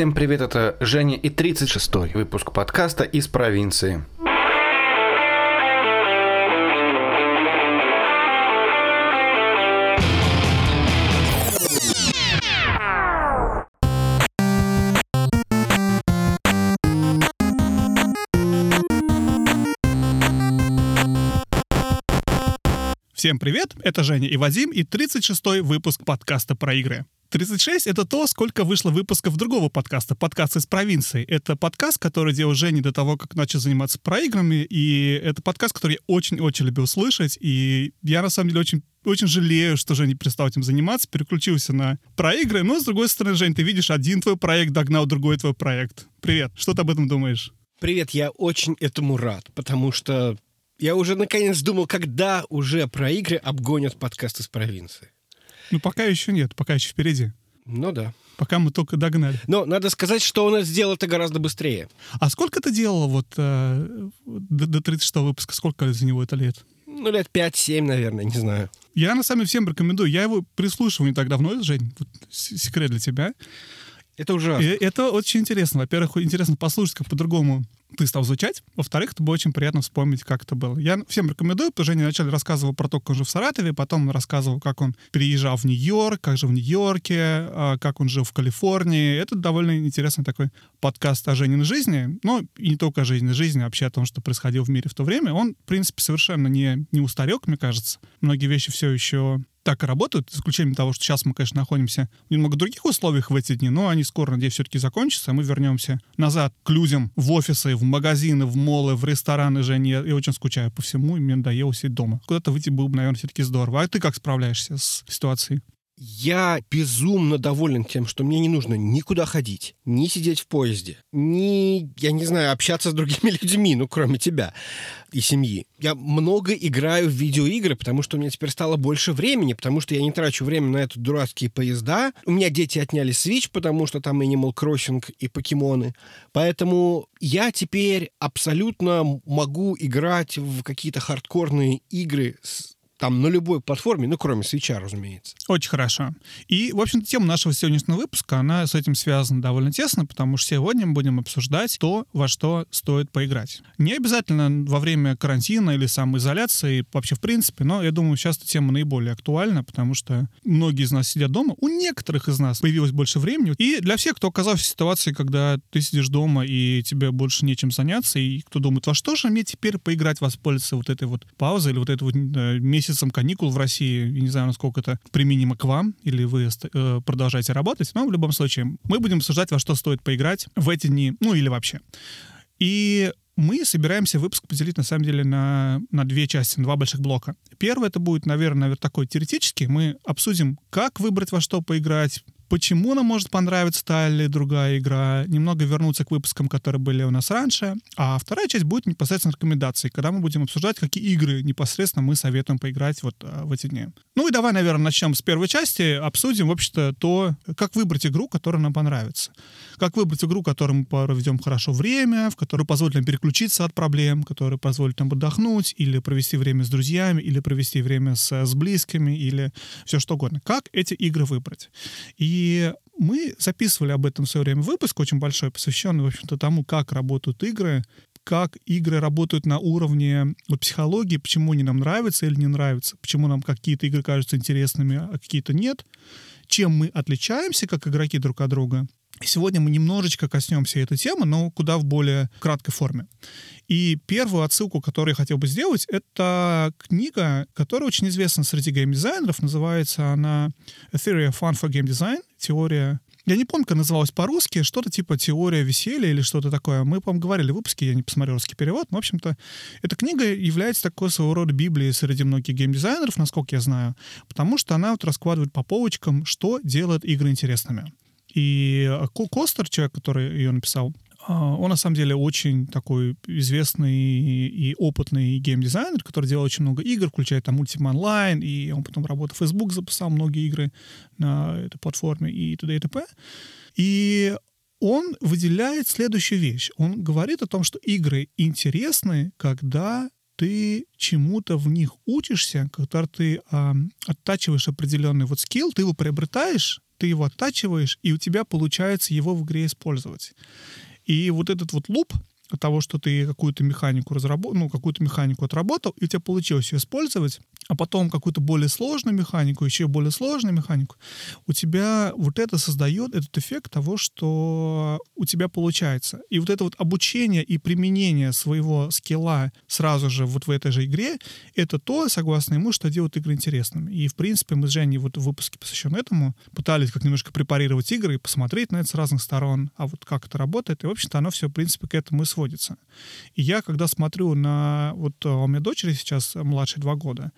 Всем привет, это Женя и 36-й выпуск подкаста из провинции. Всем привет, это Женя и Вадим и 36-й выпуск подкаста про игры. 36 — это то, сколько вышло выпусков другого подкаста, подкаст из провинции. Это подкаст, который делал Женя до того, как начал заниматься проиграми, и это подкаст, который я очень-очень любил слышать, и я, на самом деле, очень очень жалею, что Женя перестал этим заниматься, переключился на проигры. Но, с другой стороны, Жень, ты видишь, один твой проект догнал другой твой проект. Привет, что ты об этом думаешь? Привет, я очень этому рад, потому что я уже наконец думал, когда уже про игры обгонят подкаст из провинции. Ну, пока еще нет, пока еще впереди. Ну да. Пока мы только догнали. Но надо сказать, что он сделал это гораздо быстрее. А сколько ты делал вот э, до, до 36 выпуска? Сколько за него это лет? Ну, лет 5-7, наверное, не знаю. Я на самом деле всем рекомендую. Я его прислушивал не так давно, Жень. Вот секрет для тебя. Это ужасно. И это очень интересно. Во-первых, интересно послушать, как по-другому ты стал звучать. Во-вторых, это было очень приятно вспомнить, как это было. Я всем рекомендую, потому что Женя вначале рассказывал про то, как он жил в Саратове, потом рассказывал, как он переезжал в Нью-Йорк, как жил в Нью-Йорке, а, как он жил в Калифорнии. Это довольно интересный такой подкаст о Жениной жизни, но и не только о жизни жизни, а вообще о том, что происходило в мире в то время. Он, в принципе, совершенно не, не устарек, мне кажется. Многие вещи все еще так и работают, за исключением того, что сейчас мы, конечно, находимся в немного других условиях в эти дни, но они скоро, надеюсь, все-таки закончатся, мы вернемся назад к людям в офисы, в магазины, в молы, в рестораны, Женя. Я, я очень скучаю по всему, и мне надоело сидеть дома. Куда-то выйти было бы, наверное, все-таки здорово. А ты как справляешься с ситуацией? Я безумно доволен тем, что мне не нужно никуда ходить, ни сидеть в поезде, ни, я не знаю, общаться с другими людьми, ну, кроме тебя и семьи. Я много играю в видеоигры, потому что у меня теперь стало больше времени, потому что я не трачу время на это дурацкие поезда. У меня дети отняли Switch, потому что там Animal Crossing и покемоны. Поэтому я теперь абсолютно могу играть в какие-то хардкорные игры с там на любой платформе, ну, кроме свеча, разумеется. Очень хорошо. И, в общем-то, тема нашего сегодняшнего выпуска, она с этим связана довольно тесно, потому что сегодня мы будем обсуждать то, во что стоит поиграть. Не обязательно во время карантина или самоизоляции, вообще в принципе, но я думаю, сейчас эта тема наиболее актуальна, потому что многие из нас сидят дома, у некоторых из нас появилось больше времени. И для всех, кто оказался в ситуации, когда ты сидишь дома и тебе больше нечем заняться, и кто думает, во что же мне теперь поиграть, воспользоваться вот этой вот паузой или вот этой вот э, месяц месяцем каникул в России. Я не знаю, насколько это применимо к вам, или вы э, продолжаете работать, но в любом случае мы будем обсуждать, во что стоит поиграть в эти дни, ну или вообще. И мы собираемся выпуск поделить, на самом деле, на, на две части, на два больших блока. Первый это будет, наверное, такой теоретический. Мы обсудим, как выбрать во что поиграть, почему нам может понравиться та или другая игра, немного вернуться к выпускам, которые были у нас раньше. А вторая часть будет непосредственно рекомендации, когда мы будем обсуждать, какие игры непосредственно мы советуем поиграть вот а, в эти дни. Ну и давай, наверное, начнем с первой части, обсудим, в общем-то, то, как выбрать игру, которая нам понравится. Как выбрать игру, которой мы проведем хорошо время, в которой позволит нам переключиться от проблем, которая позволит нам отдохнуть, или провести время с друзьями, или провести время с, с близкими, или все что угодно. Как эти игры выбрать? И мы записывали об этом в свое время выпуск, очень большой, посвященный, в общем-то, тому, как работают игры, как игры работают на уровне психологии, почему они нам нравятся или не нравятся, почему нам какие-то игры кажутся интересными, а какие-то нет, чем мы отличаемся как игроки друг от друга. Сегодня мы немножечко коснемся этой темы, но куда в более краткой форме. И первую отсылку, которую я хотел бы сделать, это книга, которая очень известна среди геймдизайнеров. Называется она A Theory of Fun for Game Design. Теория я не помню, как называлась по-русски, что-то типа «Теория веселья» или что-то такое. Мы, по-моему, говорили в выпуске, я не посмотрел русский перевод, но, в общем-то, эта книга является такой своего рода библией среди многих геймдизайнеров, насколько я знаю, потому что она вот раскладывает по полочкам, что делает игры интересными. И Костер, человек, который ее написал, а, он на самом деле очень такой известный и опытный геймдизайнер, который делал очень много игр, включая там Ultima Online, и он потом работал в Facebook, записал многие игры на этой платформе и т.д. и т.п. И он выделяет следующую вещь. Он говорит о том, что игры интересны, когда ты чему-то в них учишься, когда ты э, оттачиваешь определенный вот скилл, ты его приобретаешь, ты его оттачиваешь, и у тебя получается его в игре использовать. И вот этот вот луп, того, что ты какую-то механику разработал, ну, какую-то механику отработал, и у тебя получилось ее использовать, а потом какую-то более сложную механику, еще более сложную механику, у тебя вот это создает этот эффект того, что у тебя получается. И вот это вот обучение и применение своего скилла сразу же вот в этой же игре, это то, согласно ему, что делает игры интересными. И, в принципе, мы с Женей вот в выпуске, посвященном этому, пытались как немножко препарировать игры и посмотреть на это с разных сторон, а вот как это работает. И, в общем-то, оно все, в принципе, к этому и. И я, когда смотрю на... Вот а, у меня дочери сейчас младше два года,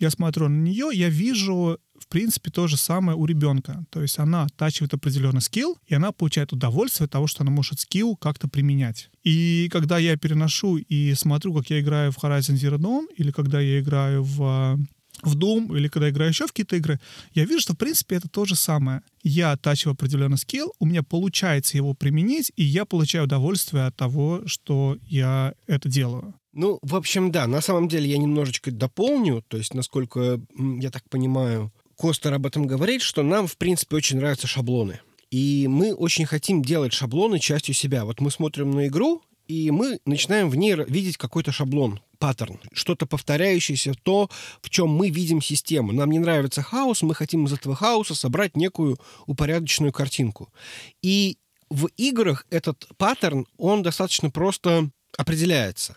я смотрю на нее, я вижу, в принципе, то же самое у ребенка. То есть она оттачивает определенный скилл, и она получает удовольствие от того, что она может скилл как-то применять. И когда я переношу и смотрю, как я играю в Horizon Zero Dawn, или когда я играю в в Doom или когда играю еще в какие-то игры, я вижу, что, в принципе, это то же самое. Я оттачиваю определенный скилл, у меня получается его применить, и я получаю удовольствие от того, что я это делаю. Ну, в общем, да, на самом деле я немножечко дополню, то есть, насколько я так понимаю, Костер об этом говорит, что нам, в принципе, очень нравятся шаблоны. И мы очень хотим делать шаблоны частью себя. Вот мы смотрим на игру, и мы начинаем в ней видеть какой-то шаблон, паттерн, что-то повторяющееся, то, в чем мы видим систему. Нам не нравится хаос, мы хотим из этого хаоса собрать некую упорядоченную картинку. И в играх этот паттерн, он достаточно просто определяется.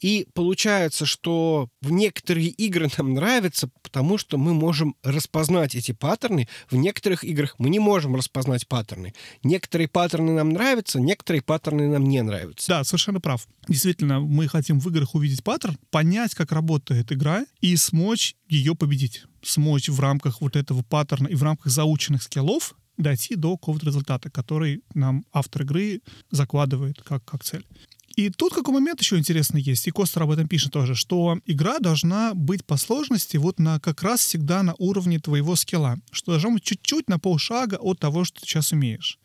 И получается, что в некоторые игры нам нравятся, потому что мы можем распознать эти паттерны. В некоторых играх мы не можем распознать паттерны. Некоторые паттерны нам нравятся, некоторые паттерны нам не нравятся. Да, совершенно прав. Действительно, мы хотим в играх увидеть паттерн, понять, как работает игра, и смочь ее победить. Смочь в рамках вот этого паттерна и в рамках заученных скиллов дойти до какого-то результата, который нам автор игры закладывает как, как цель. И тут какой момент еще интересный есть, и Костер об этом пишет тоже, что игра должна быть по сложности вот на как раз всегда на уровне твоего скилла, что должно быть чуть-чуть на полшага от того, что ты сейчас умеешь.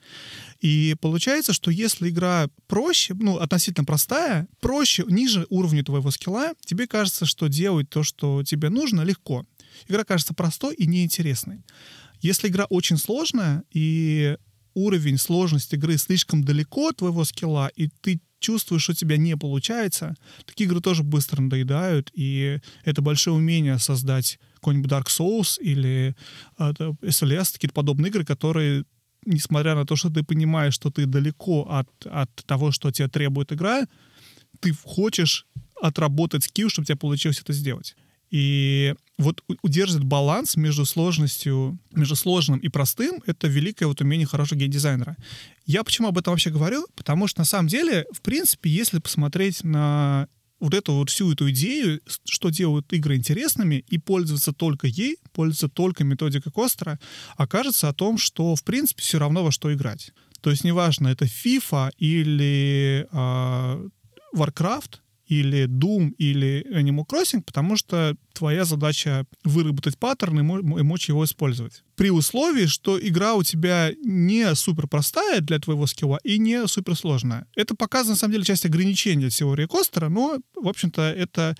И получается, что если игра проще, ну, относительно простая, проще, ниже уровня твоего скилла, тебе кажется, что делать то, что тебе нужно, легко. Игра кажется простой и неинтересной. Если игра очень сложная, и уровень сложности игры слишком далеко от твоего скилла, и ты чувствуешь, что у тебя не получается, такие игры тоже быстро надоедают, и это большое умение создать какой-нибудь Dark Souls или uh, SLS, какие-то подобные игры, которые несмотря на то, что ты понимаешь, что ты далеко от, от того, что тебе требует игра, ты хочешь отработать скилл, чтобы тебе получилось это сделать. И вот удерживать баланс между сложностью, между сложным и простым — это великое вот умение хорошего геймдизайнера. Я почему об этом вообще говорю? Потому что на самом деле, в принципе, если посмотреть на вот эту вот всю эту идею, что делают игры интересными, и пользоваться только ей, пользоваться только методикой Костера, окажется о том, что, в принципе, все равно во что играть. То есть неважно, это FIFA или э, Warcraft, или Doom, или Animal Crossing, потому что твоя задача выработать паттерн и мочь его использовать. При условии, что игра у тебя не супер простая для твоего скилла и не супер сложная. Это показано, на самом деле, часть ограничения теории Костера, но, в общем-то, это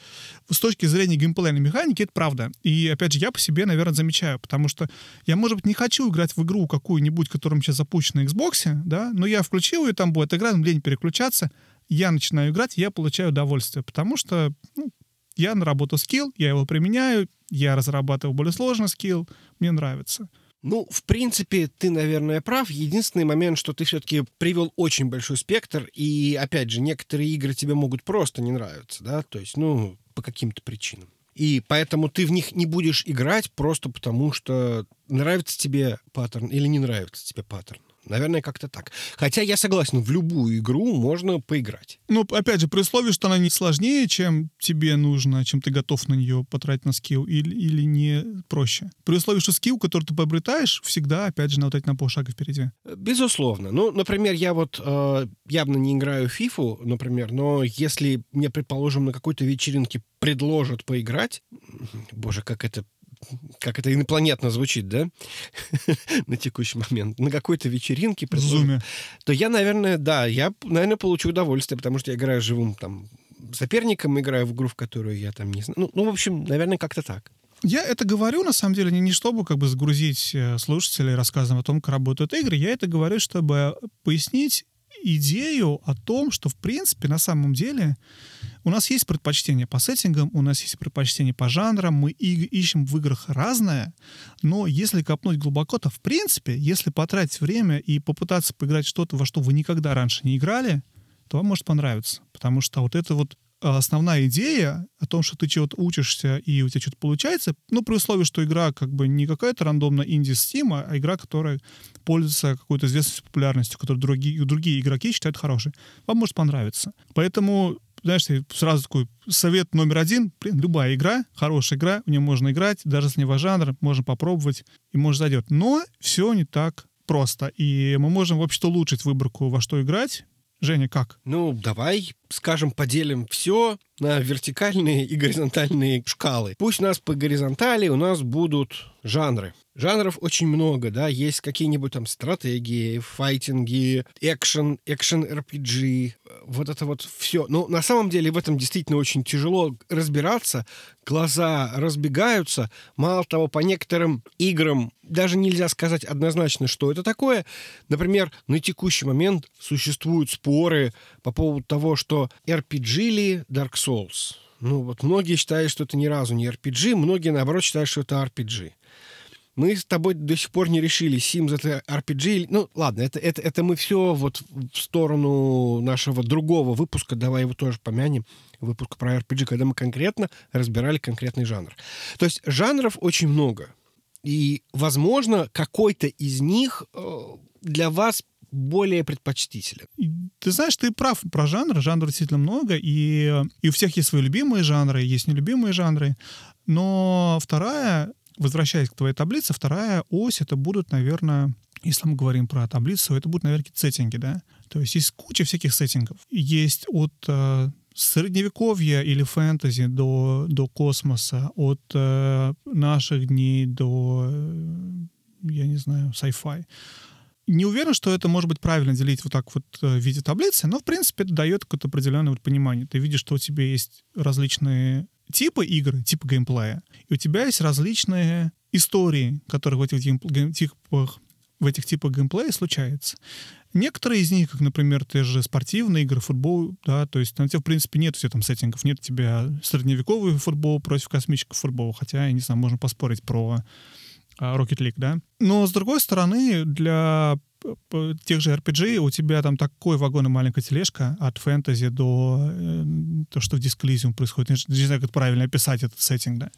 с точки зрения геймплейной механики, это правда. И, опять же, я по себе, наверное, замечаю, потому что я, может быть, не хочу играть в игру какую-нибудь, которая сейчас запущена на Xbox, да, но я включил ее, там будет игра, лень переключаться, я начинаю играть, я получаю удовольствие, потому что ну, я наработал скилл, я его применяю, я разрабатываю более сложный скилл, мне нравится. Ну, в принципе, ты, наверное, прав. Единственный момент, что ты все-таки привел очень большой спектр, и, опять же, некоторые игры тебе могут просто не нравиться, да, то есть, ну, по каким-то причинам. И поэтому ты в них не будешь играть просто потому, что нравится тебе паттерн или не нравится тебе паттерн. Наверное, как-то так. Хотя я согласен, в любую игру можно поиграть. Ну, опять же, при условии, что она не сложнее, чем тебе нужно, чем ты готов на нее потратить на скилл, или, или не проще. При условии, что скилл, который ты приобретаешь, всегда, опять же, на вот эти на полшага впереди. Безусловно. Ну, например, я вот э, явно не играю в FIFA, например, но если мне, предположим, на какой-то вечеринке предложат поиграть, боже, как это как это инопланетно звучит, да, на текущий момент, на какой-то вечеринке, Зуме. то я, наверное, да, я, наверное, получу удовольствие, потому что я играю живым там соперником, играю в игру, в которую я там не знаю. Ну, ну в общем, наверное, как-то так. Я это говорю, на самом деле, не, не чтобы как бы загрузить э, слушателей рассказом о том, как работают игры. Я это говорю, чтобы пояснить идею о том, что, в принципе, на самом деле у нас есть предпочтения по сеттингам, у нас есть предпочтения по жанрам, мы и, ищем в играх разное, но если копнуть глубоко, то, в принципе, если потратить время и попытаться поиграть что-то, во что вы никогда раньше не играли, то вам может понравиться. Потому что вот это вот основная идея о том, что ты чего-то учишься и у тебя что-то получается, ну, при условии, что игра как бы не какая-то рандомная инди Steam, а игра, которая пользуется какой-то известностью, популярностью, которую другие, другие игроки считают хорошей, вам может понравиться. Поэтому знаешь, сразу такой совет номер один. Блин, любая игра, хорошая игра, в нее можно играть, даже если не ваш жанр, можно попробовать, и может зайдет. Но все не так просто. И мы можем, в общем-то, улучшить выборку, во что играть, Женя, как? Ну, давай, скажем, поделим все на вертикальные и горизонтальные шкалы. Пусть у нас по горизонтали у нас будут жанры. Жанров очень много, да, есть какие-нибудь там стратегии, файтинги, экшен, экшен RPG, вот это вот все. Но на самом деле в этом действительно очень тяжело разбираться, глаза разбегаются. Мало того, по некоторым играм даже нельзя сказать однозначно, что это такое. Например, на текущий момент существуют споры по поводу того, что RPG ли Dark Souls. Ну вот многие считают, что это ни разу не RPG, многие наоборот считают, что это RPG мы с тобой до сих пор не решили, Sims это RPG. Ну, ладно, это, это, это мы все вот в сторону нашего другого выпуска, давай его тоже помянем, выпуска про RPG, когда мы конкретно разбирали конкретный жанр. То есть жанров очень много. И, возможно, какой-то из них э, для вас более предпочтителен. Ты знаешь, ты прав про жанр. Жанров действительно много, и, и у всех есть свои любимые жанры, есть нелюбимые жанры. Но вторая возвращаясь к твоей таблице, вторая ось это будут, наверное, если мы говорим про таблицу, это будут, наверное, сеттинги, да? То есть есть куча всяких сеттингов. Есть от э, средневековья или фэнтези до, до космоса, от э, наших дней до, э, я не знаю, sci-fi. Не уверен, что это может быть правильно делить вот так вот э, в виде таблицы, но, в принципе, это дает какое-то определенное вот понимание. Ты видишь, что у тебя есть различные типы игры, типа геймплея, и у тебя есть различные истории, которые в этих типах в этих типах геймплея случается. Некоторые из них, как, например, те же спортивные игры, футбол, да, то есть на тебя, в принципе, нет все там сеттингов, нет у тебя средневековый футбол против космического футбола, хотя, я не знаю, можно поспорить про Rocket League, да. Но, с другой стороны, для тех же RPG у тебя там такой вагон и маленькая тележка от фэнтези до э, то, что в Disc происходит. Я не знаю, как правильно описать этот сеттинг, да.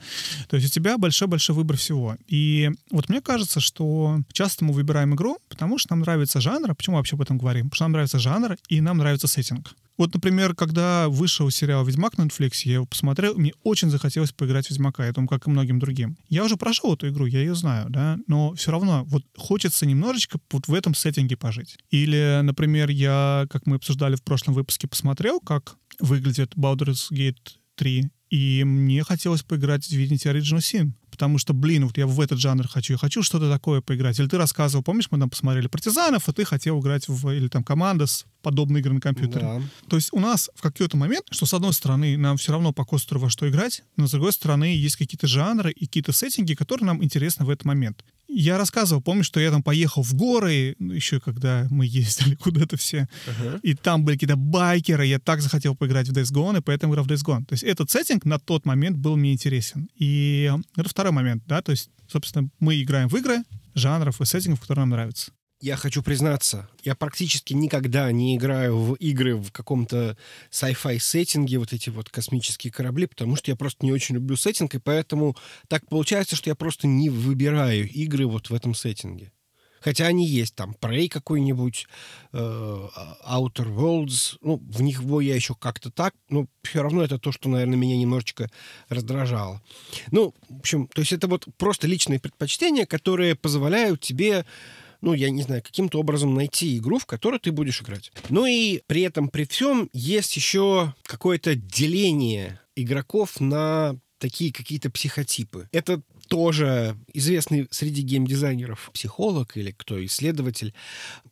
То есть у тебя большой-большой выбор всего. И вот мне кажется, что часто мы выбираем игру, потому что нам нравится жанр. Почему вообще об этом говорим? Потому что нам нравится жанр, и нам нравится сеттинг. Вот, например, когда вышел сериал «Ведьмак» на Netflix, я его посмотрел, мне очень захотелось поиграть в «Ведьмака», я думаю, как и многим другим. Я уже прошел эту игру, я ее знаю, да, но все равно вот хочется немножечко вот в этом сеттинге пожить. Или, например, я, как мы обсуждали в прошлом выпуске, посмотрел, как выглядит Baldur's Gate 3, и мне хотелось поиграть в Divinity Original Sin потому что, блин, вот я в этот жанр хочу, я хочу что-то такое поиграть. Или ты рассказывал, помнишь, мы там посмотрели партизанов, а ты хотел играть в, или там командос, подобные игры на компьютере. Да. То есть у нас в какой-то момент, что с одной стороны нам все равно по костеру во что играть, но с другой стороны есть какие-то жанры и какие-то сеттинги, которые нам интересны в этот момент. Я рассказывал, помню, что я там поехал в горы, ну, еще когда мы ездили куда-то все, uh-huh. и там были какие-то байкеры, я так захотел поиграть в Days Gone, и поэтому играл в Days Gone. То есть этот сеттинг на тот момент был мне интересен. И это второй момент, да, то есть, собственно, мы играем в игры, жанров и сеттингов, которые нам нравятся. Я хочу признаться, я практически никогда не играю в игры в каком-то sci-fi сеттинге, вот эти вот космические корабли, потому что я просто не очень люблю сеттинг, и поэтому так получается, что я просто не выбираю игры вот в этом сеттинге. Хотя они есть, там, Prey какой-нибудь, э, Outer Worlds, ну, в них я еще как-то так, но все равно это то, что, наверное, меня немножечко раздражало. Ну, в общем, то есть это вот просто личные предпочтения, которые позволяют тебе ну, я не знаю, каким-то образом найти игру, в которую ты будешь играть. Ну и при этом, при всем, есть еще какое-то деление игроков на такие какие-то психотипы. Это тоже известный среди геймдизайнеров психолог или кто, исследователь.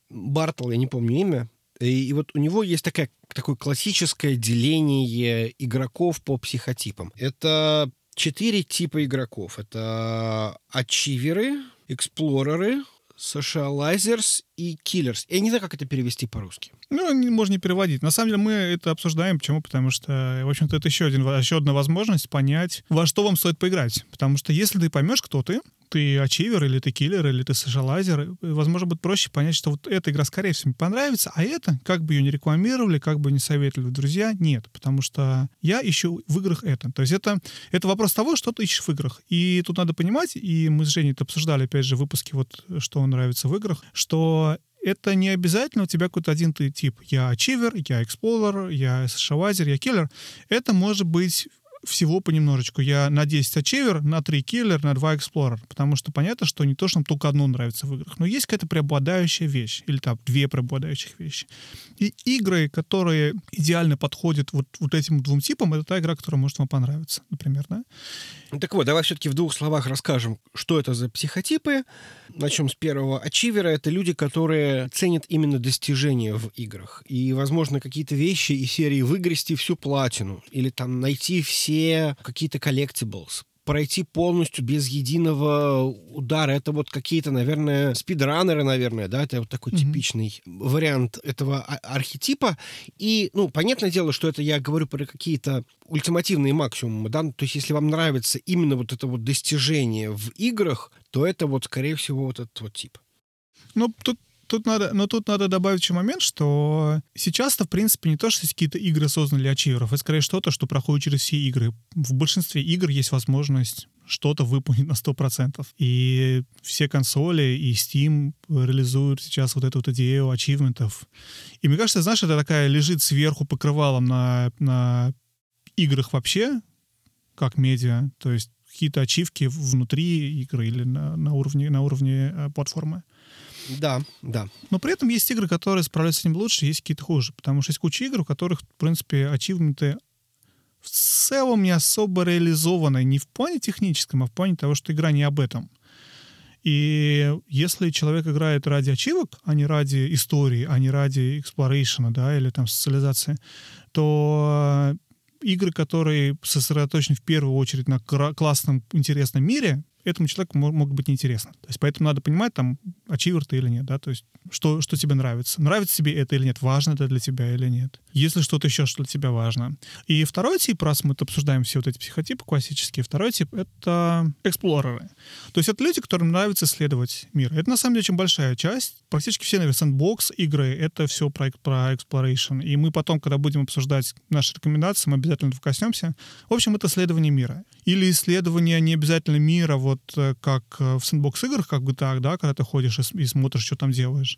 Бартл, я не помню имя, и, и вот у него есть такая, такое классическое деление игроков по психотипам. Это четыре типа игроков. Это ачиверы, эксплореры, socializers и killers. Я не знаю, как это перевести по-русски. Ну, не- можно не переводить. На самом деле мы это обсуждаем. Почему? Потому что, в общем-то, это еще, один, еще одна возможность понять, во что вам стоит поиграть. Потому что если ты поймешь, кто ты, ты ачивер, или ты киллер, или ты социалайзер, возможно, будет проще понять, что вот эта игра, скорее всего, понравится, а это, как бы ее не рекламировали, как бы не советовали друзья, нет. Потому что я ищу в играх это. То есть это, это вопрос того, что ты ищешь в играх. И тут надо понимать, и мы с Женей это обсуждали, опять же, в выпуске, вот, что нравится в играх, что это не обязательно у тебя какой-то один тип. Я achiever, я explorer, я socializer, я киллер. Это может быть всего понемножечку. Я на 10 achiever, на 3 киллер, на 2 explorer. Потому что понятно, что не то, что нам только одно нравится в играх. Но есть какая-то преобладающая вещь. Или там две преобладающих вещи. И игры, которые идеально подходят вот, вот этим двум типам, это та игра, которая может вам понравиться, например, да? Ну, Так вот, давай все-таки в двух словах расскажем, что это за психотипы. Начнем с первого. Ачивера — это люди, которые ценят именно достижения в играх. И, возможно, какие-то вещи из серии выгрести всю платину. Или там найти все какие-то collectibles пройти полностью без единого удара. Это вот какие-то, наверное, спидранеры, наверное, да, это вот такой Мгм. типичный вариант этого а- архетипа. И, ну, понятное дело, что это я говорю про какие-то ультимативные максимумы, да, то есть если вам нравится именно вот это вот достижение в играх, то это вот, скорее всего, вот этот вот тип. Ну, тут Тут надо, но тут надо добавить еще момент, что сейчас-то, в принципе, не то, что есть какие-то игры созданы для ачиверов, это скорее что-то, что проходит через все игры. В большинстве игр есть возможность что-то выполнить на 100%. И все консоли и Steam реализуют сейчас вот эту вот идею ачивментов. И мне кажется, знаешь, это такая лежит сверху покрывалом на, на играх вообще, как медиа, то есть какие-то ачивки внутри игры или на, на уровне, на уровне э, платформы. Да, да. Но при этом есть игры, которые справляются с ним лучше, есть какие-то хуже. Потому что есть куча игр, у которых, в принципе, achievement'ы в целом не особо реализованы не в плане техническом, а в плане того, что игра не об этом. И если человек играет ради ачивок, а не ради истории, а не ради exploration'а, да, или там социализации, то игры, которые сосредоточены в первую очередь на классном, интересном мире, этому человеку мо- могут быть неинтересно. То есть поэтому надо понимать, там, ачивер ты или нет, да, то есть что, что тебе нравится. Нравится тебе это или нет, важно это для тебя или нет. Если что-то еще, что для тебя важно. И второй тип, раз мы обсуждаем все вот эти психотипы классические, второй тип — это эксплореры. То есть это люди, которым нравится исследовать мир. Это на самом деле очень большая часть. Практически все, наверное, сэндбокс игры — это все про, про exploration. И мы потом, когда будем обсуждать наши рекомендации, мы обязательно этого коснемся. В общем, это исследование мира. Или исследование не обязательно мира, вот э, как э, в сэндбокс-играх, как в GTA, да, когда ты ходишь и, и смотришь, что там делаешь.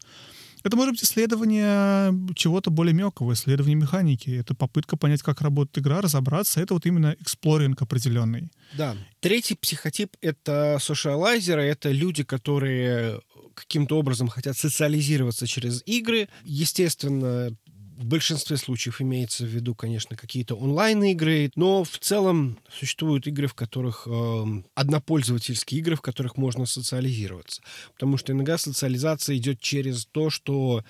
Это может быть исследование чего-то более мелкого, исследование механики. Это попытка понять, как работает игра, разобраться. Это вот именно эксплоринг определенный. Да. Третий психотип — это сошиалайзеры, это люди, которые каким-то образом хотят социализироваться через игры. Естественно, в большинстве случаев имеется в виду, конечно, какие-то онлайн-игры, но в целом существуют игры, в которых эм, однопользовательские игры, в которых можно социализироваться. Потому что иногда социализация идет через то, что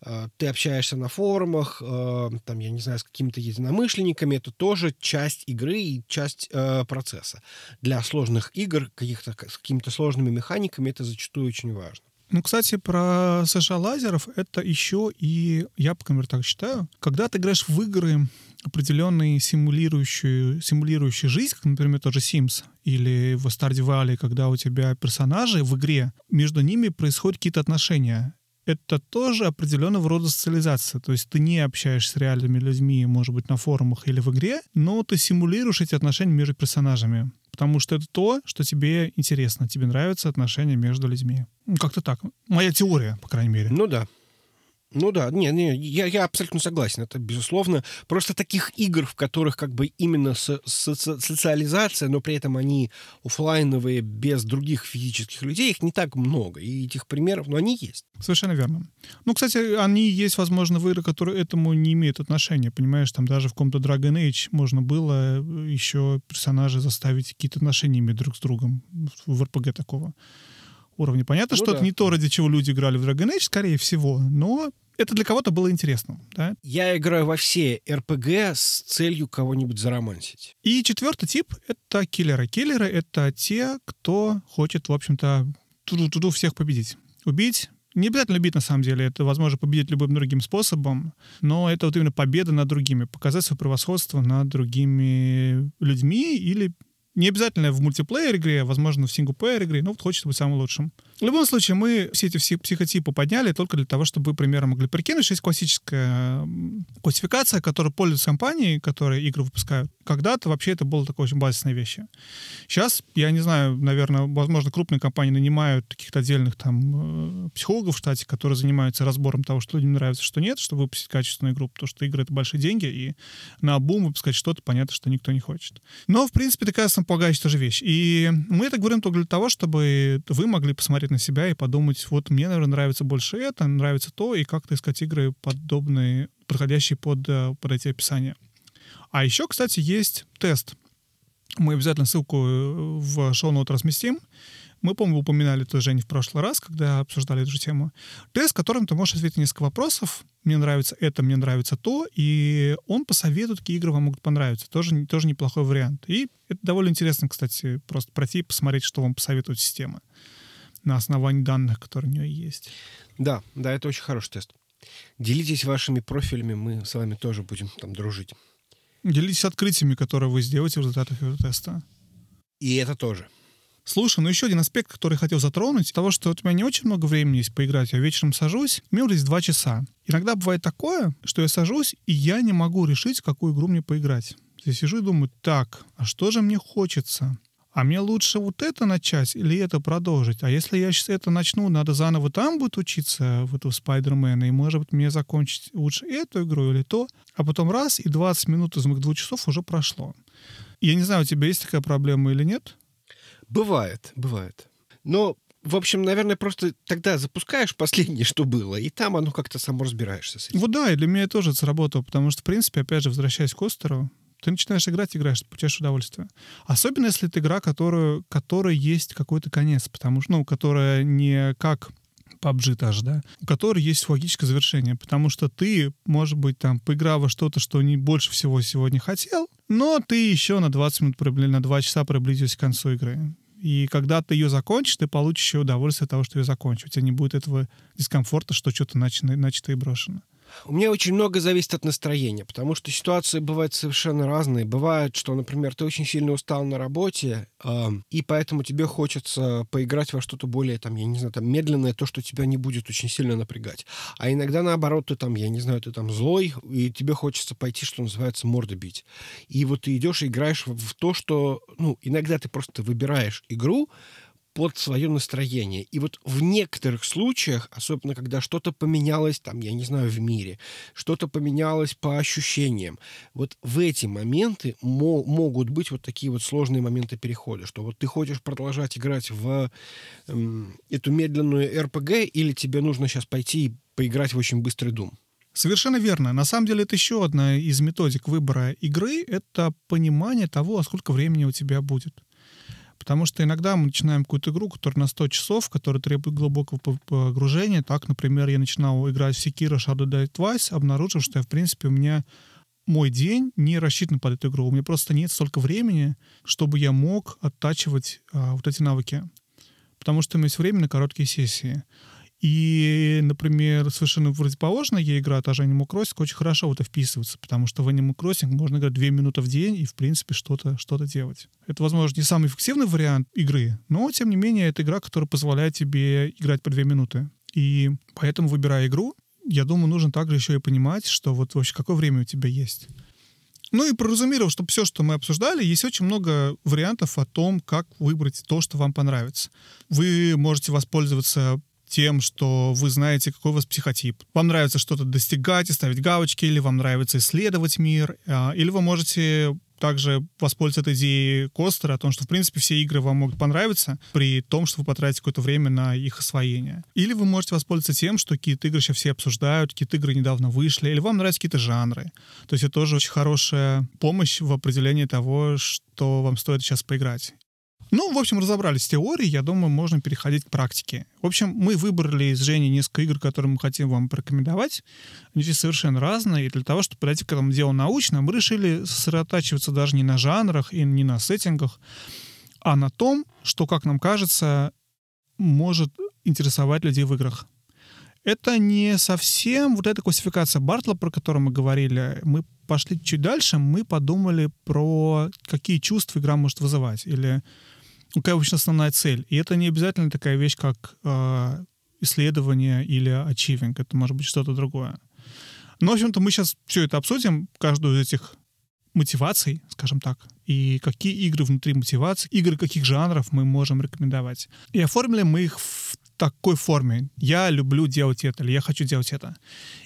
э, ты общаешься на форумах, э, там, я не знаю, с какими-то единомышленниками, это тоже часть игры и часть э, процесса. Для сложных игр, каких-то с какими-то сложными механиками, это зачастую очень важно. Ну, кстати, про США лазеров это еще и, я, по крайней мере, так считаю, когда ты играешь в игры, определенные симулирующие, симулирующие жизнь, как, например, тоже Sims или в Stardew Valley, когда у тебя персонажи в игре, между ними происходят какие-то отношения. Это тоже определенного рода социализация. То есть ты не общаешься с реальными людьми, может быть, на форумах или в игре, но ты симулируешь эти отношения между персонажами. Потому что это то, что тебе интересно. Тебе нравятся отношения между людьми. Ну, как-то так. Моя теория, по крайней мере. Ну да. Ну да, не, не, я, я абсолютно согласен, это безусловно. Просто таких игр, в которых как бы именно со- соци- социализация, но при этом они оффлайновые, без других физических людей, их не так много. И этих примеров, но они есть. Совершенно верно. Ну, кстати, они есть, возможно, в игры, которые этому не имеют отношения. Понимаешь, там даже в каком-то Dragon Age можно было еще персонажей заставить какие-то отношения иметь друг с другом в РПГ такого. Уровне. Понятно, Ну что да. это не то, ради чего люди играли в Dragon Age, скорее всего, но это для кого-то было интересно, да? Я играю во все РПГ с целью кого-нибудь заромансить. И четвертый тип — это киллеры. Киллеры — это те, кто хочет, в общем-то, туду-туду всех победить. Убить не обязательно убить, на самом деле. Это возможно победить любым другим способом, но это вот именно победа над другими. Показать свое превосходство над другими людьми или не обязательно в мультиплеер игре, а, возможно, в синглплеер игре, но вот хочется быть самым лучшим. В любом случае, мы все эти все психотипы подняли только для того, чтобы вы примерно могли прикинуть, есть классическая классификация, которой пользуются компании, которые игры выпускают. Когда-то вообще это было такой очень базисной вещи. Сейчас, я не знаю, наверное, возможно, крупные компании нанимают каких-то отдельных там э, психологов в штате, которые занимаются разбором того, что людям нравится, что нет, чтобы выпустить качественную игру, потому что игры — это большие деньги, и на бум выпускать что-то, понятно, что никто не хочет. Но, в принципе, такая основополагающая тоже вещь. И мы это говорим только для того, чтобы вы могли посмотреть на себя и подумать, вот мне, наверное, нравится больше это, нравится то, и как-то искать игры подобные, подходящие под, э, под эти описания. А еще, кстати, есть тест. Мы обязательно ссылку э, в шоу-ноут разместим. Мы, по-моему, упоминали это, Жень, в прошлый раз, когда обсуждали эту же тему. Тест, которым ты можешь ответить несколько вопросов. Мне нравится это, мне нравится то. И он посоветует, какие игры вам могут понравиться. Тоже, тоже неплохой вариант. И это довольно интересно, кстати, просто пройти и посмотреть, что вам посоветует система на основании данных, которые у нее есть. Да, да, это очень хороший тест. Делитесь вашими профилями, мы с вами тоже будем там дружить. Делитесь открытиями, которые вы сделаете в результатах этого теста. И это тоже. Слушай, ну еще один аспект, который хотел затронуть, того, что у меня не очень много времени есть поиграть, я вечером сажусь, у меня вот есть два часа. Иногда бывает такое, что я сажусь, и я не могу решить, какую игру мне поиграть. Я сижу и думаю, так, а что же мне хочется? А мне лучше вот это начать или это продолжить? А если я сейчас это начну, надо заново там будет учиться, в эту Спайдермена, и, может быть, мне закончить лучше эту игру или то, а потом раз, и 20 минут из моих двух часов уже прошло. Я не знаю, у тебя есть такая проблема или нет? Бывает, бывает. Но, в общем, наверное, просто тогда запускаешь последнее, что было, и там оно как-то само разбираешься с этим. Вот да, и для меня тоже это сработало, потому что, в принципе, опять же, возвращаясь к Остеру, ты начинаешь играть, играешь, получаешь удовольствие. Особенно, если это игра, которую, которой есть какой-то конец, потому что, ну, которая не как PUBG даже, да, у которой есть логическое завершение, потому что ты, может быть, там, поиграв во что-то, что не больше всего сегодня хотел, но ты еще на 20 минут, на 2 часа приблизился к концу игры. И когда ты ее закончишь, ты получишь еще удовольствие от того, что ее закончил. У тебя не будет этого дискомфорта, что что-то начато, начато и брошено. У меня очень много зависит от настроения, потому что ситуации бывают совершенно разные. Бывает, что, например, ты очень сильно устал на работе, э, и поэтому тебе хочется поиграть во что-то более, там, я не знаю, там, медленное, то, что тебя не будет очень сильно напрягать. А иногда, наоборот, ты там, я не знаю, ты там злой, и тебе хочется пойти, что называется, морды бить. И вот ты идешь и играешь в, то, что, ну, иногда ты просто выбираешь игру, под свое настроение. И вот в некоторых случаях, особенно когда что-то поменялось, там, я не знаю, в мире, что-то поменялось по ощущениям, вот в эти моменты мо- могут быть вот такие вот сложные моменты перехода, что вот ты хочешь продолжать играть в эм, эту медленную РПГ, или тебе нужно сейчас пойти и поиграть в очень быстрый дум. Совершенно верно. На самом деле это еще одна из методик выбора игры — это понимание того, а сколько времени у тебя будет. Потому что иногда мы начинаем какую-то игру, которая на 100 часов, которая требует глубокого по- погружения. Так, например, я начинал играть в Sekiro Shadow Die Twice, обнаружив, что, в принципе, у меня мой день не рассчитан под эту игру. У меня просто нет столько времени, чтобы я мог оттачивать а, вот эти навыки. Потому что у меня есть время на короткие сессии. И, например, совершенно противоположная ей игра, та же Animal Crossing, очень хорошо в это вписывается, потому что в Animal Crossing можно играть 2 минуты в день и, в принципе, что-то что делать. Это, возможно, не самый эффективный вариант игры, но, тем не менее, это игра, которая позволяет тебе играть по 2 минуты. И поэтому, выбирая игру, я думаю, нужно также еще и понимать, что вот вообще какое время у тебя есть. Ну и проразумировав, что все, что мы обсуждали, есть очень много вариантов о том, как выбрать то, что вам понравится. Вы можете воспользоваться тем, что вы знаете, какой у вас психотип. Вам нравится что-то достигать и ставить галочки, или вам нравится исследовать мир, а, или вы можете также воспользоваться идеей Костера о том, что, в принципе, все игры вам могут понравиться при том, что вы потратите какое-то время на их освоение. Или вы можете воспользоваться тем, что какие-то игры сейчас все обсуждают, какие-то игры недавно вышли, или вам нравятся какие-то жанры. То есть это тоже очень хорошая помощь в определении того, что вам стоит сейчас поиграть. Ну, в общем, разобрались с теорией, я думаю, можно переходить к практике. В общем, мы выбрали с Женей несколько игр, которые мы хотим вам порекомендовать. Они здесь совершенно разные, и для того, чтобы подойти к этому делу научно, мы решили сосредотачиваться даже не на жанрах и не на сеттингах, а на том, что, как нам кажется, может интересовать людей в играх. Это не совсем вот эта классификация Бартла, про которую мы говорили. Мы пошли чуть дальше, мы подумали про какие чувства игра может вызывать. Или какая обычно основная цель. И это не обязательно такая вещь, как э, исследование или achieving. Это может быть что-то другое. Но, в общем-то, мы сейчас все это обсудим, каждую из этих мотиваций, скажем так, и какие игры внутри мотивации, игры каких жанров мы можем рекомендовать. И оформили мы их в такой форме. Я люблю делать это, или я хочу делать это.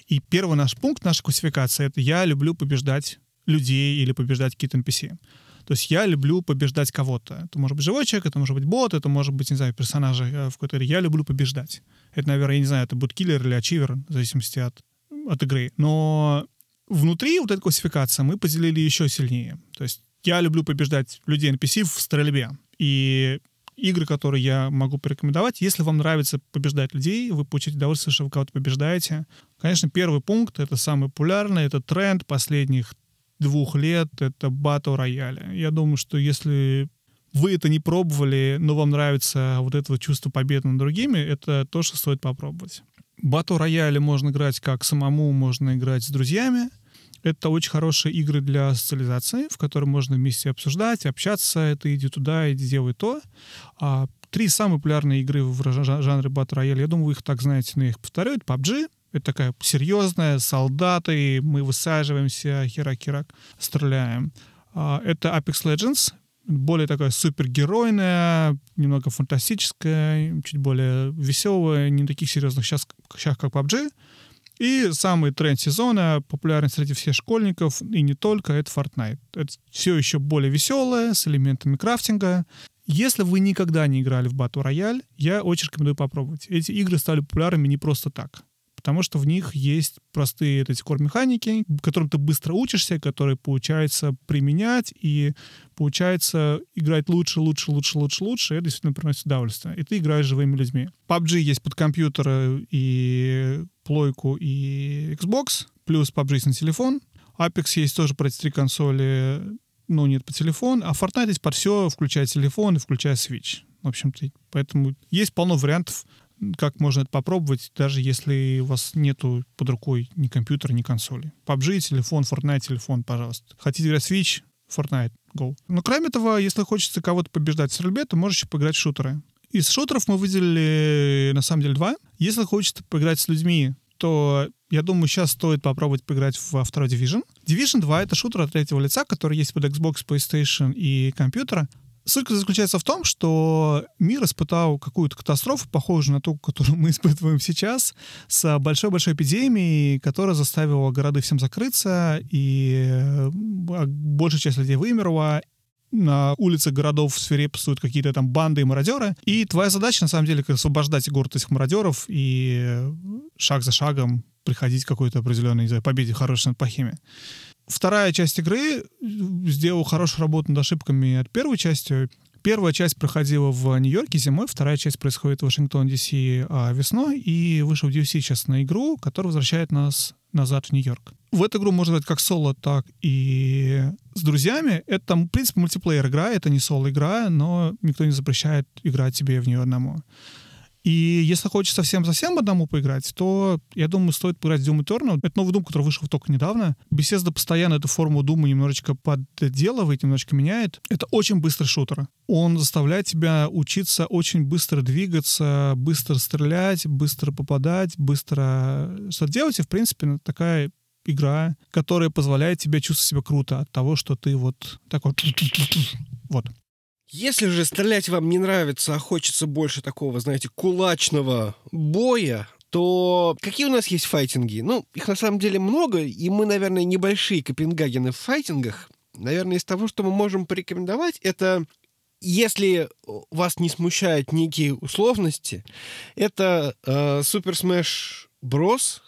И первый наш пункт нашей классификации — это я люблю побеждать людей или побеждать какие-то NPC. То есть я люблю побеждать кого-то. Это может быть живой человек, это может быть бот, это может быть, не знаю, персонажи э, в какой-то Я люблю побеждать. Это, наверное, я не знаю, это будет киллер или ачивер, в зависимости от, от игры. Но внутри вот этой классификации мы поделили еще сильнее. То есть я люблю побеждать людей NPC в стрельбе. И игры, которые я могу порекомендовать. Если вам нравится побеждать людей, вы получите удовольствие, что вы кого-то побеждаете. Конечно, первый пункт — это самый популярный, это тренд последних двух лет, это Battle Royale. Я думаю, что если вы это не пробовали, но вам нравится вот это вот чувство победы над другими, это то, что стоит попробовать. Battle Royale можно играть как самому, можно играть с друзьями. Это очень хорошие игры для социализации, в которых можно вместе обсуждать, общаться. Это иди туда, иди делай то. А, три самые популярные игры в жанре Battle Royale, я думаю, вы их так знаете, но я их повторю. Это PUBG, это такая серьезная, солдаты, мы высаживаемся, херак-херак, стреляем. А, это Apex Legends, более такая супергеройная, немного фантастическая, чуть более веселая, не таких серьезных сейчас, сейчас как PUBG. И самый тренд сезона, популярный среди всех школьников, и не только, это Fortnite. Это все еще более веселое, с элементами крафтинга. Если вы никогда не играли в Battle Royale, я очень рекомендую попробовать. Эти игры стали популярными не просто так потому что в них есть простые эти core-механики, которым ты быстро учишься, которые получается применять, и получается играть лучше, лучше, лучше, лучше, лучше, и это действительно приносит удовольствие. И ты играешь живыми людьми. PUBG есть под компьютер и плойку, и Xbox, плюс PUBG на телефон. Apex есть тоже про эти три консоли, но нет по телефон, а Fortnite есть под все, включая телефон и включая Switch. В общем-то, поэтому есть полно вариантов как можно это попробовать, даже если у вас нету под рукой ни компьютера, ни консоли. PUBG, телефон, Fortnite, телефон, пожалуйста. Хотите играть в Switch? Fortnite, go. Но кроме того, если хочется кого-то побеждать в стрельбе, то можешь поиграть в шутеры. Из шутеров мы выделили, на самом деле, два. Если хочется поиграть с людьми, то я думаю, сейчас стоит попробовать поиграть во второй Division. Division 2 — это шутер от третьего лица, который есть под Xbox, PlayStation и компьютера. Суть заключается в том, что мир испытал какую-то катастрофу, похожую на ту, которую мы испытываем сейчас, с большой-большой эпидемией, которая заставила города всем закрыться, и э, большая часть людей вымерла, на улицах городов свирепствуют какие-то там банды и мародеры. И твоя задача, на самом деле, как освобождать город этих мародеров и шаг за шагом приходить к какой-то определенной, не знаю, победе хорошей над плохими вторая часть игры сделала хорошую работу над ошибками от первой части. Первая часть проходила в Нью-Йорке зимой, вторая часть происходит в Вашингтон, Д.С. А, весной, и вышел DLC сейчас на игру, которая возвращает нас назад в Нью-Йорк. В эту игру можно играть как соло, так и с друзьями. Это, в принципе, мультиплеер игра, это не соло-игра, но никто не запрещает играть тебе в нее одному. И если хочешь совсем-совсем одному поиграть, то, я думаю, стоит поиграть в Doom Eternal. Это новый Doom, который вышел только недавно. Bethesda постоянно эту форму Doom немножечко подделывает, немножечко меняет. Это очень быстрый шутер. Он заставляет тебя учиться очень быстро двигаться, быстро стрелять, быстро попадать, быстро что делать. И, в принципе, такая игра, которая позволяет тебе чувствовать себя круто от того, что ты вот такой... Вот. Если же стрелять вам не нравится, а хочется больше такого, знаете, кулачного боя, то какие у нас есть файтинги? Ну, их на самом деле много, и мы, наверное, небольшие Копенгагены в файтингах. Наверное, из того, что мы можем порекомендовать, это если вас не смущают некие условности, это э, Super Smash Bros,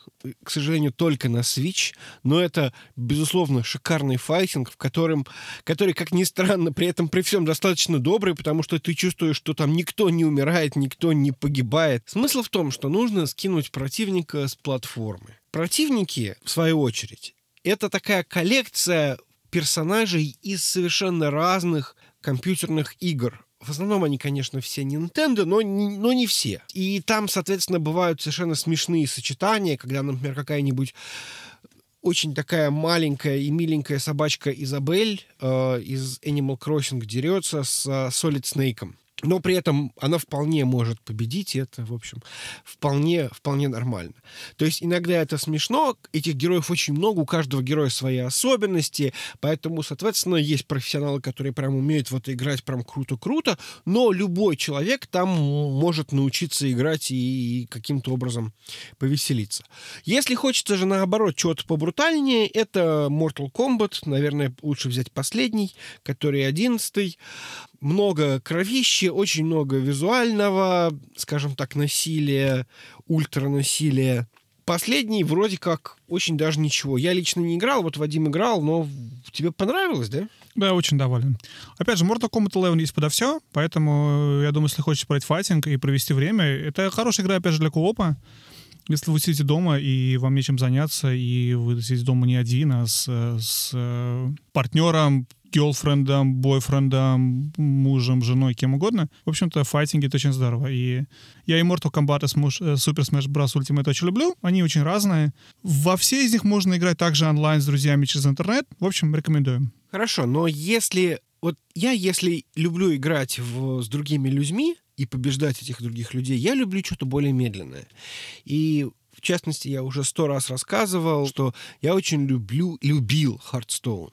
к сожалению, только на Switch, но это, безусловно, шикарный файтинг, в котором, который, как ни странно, при этом при всем достаточно добрый, потому что ты чувствуешь, что там никто не умирает, никто не погибает. Смысл в том, что нужно скинуть противника с платформы. Противники, в свою очередь, это такая коллекция персонажей из совершенно разных компьютерных игр. В основном они, конечно, все Nintendo, но, но не все. И там, соответственно, бывают совершенно смешные сочетания, когда, например, какая-нибудь очень такая маленькая и миленькая собачка Изабель э, из Animal Crossing дерется с э, Solid Snake но при этом она вполне может победить, и это, в общем, вполне, вполне нормально. То есть иногда это смешно, этих героев очень много, у каждого героя свои особенности, поэтому, соответственно, есть профессионалы, которые прям умеют вот играть прям круто-круто, но любой человек там может научиться играть и, и каким-то образом повеселиться. Если хочется же, наоборот, чего-то побрутальнее, это Mortal Kombat, наверное, лучше взять последний, который одиннадцатый много кровищи, очень много визуального, скажем так, насилия, ультранасилия. Последний вроде как очень даже ничего. Я лично не играл, вот Вадим играл, но тебе понравилось, да? Да, очень доволен. Опять же, Mortal Kombat 11 есть подо все, поэтому я думаю, если хочешь брать файтинг и провести время, это хорошая игра, опять же, для коопа. Если вы сидите дома, и вам нечем заняться, и вы сидите дома не один, а с, с э, партнером, гелфрендом, бойфрендом, мужем, женой, кем угодно. В общем-то, файтинги — это очень здорово. И я и Mortal Kombat, и э, Super Smash Bros. Ultimate очень люблю. Они очень разные. Во все из них можно играть также онлайн с друзьями через интернет. В общем, рекомендую. Хорошо, но если... Вот я, если люблю играть в, с другими людьми, и побеждать этих других людей. Я люблю что-то более медленное. И в частности, я уже сто раз рассказывал, что я очень люблю, любил Hearthstone.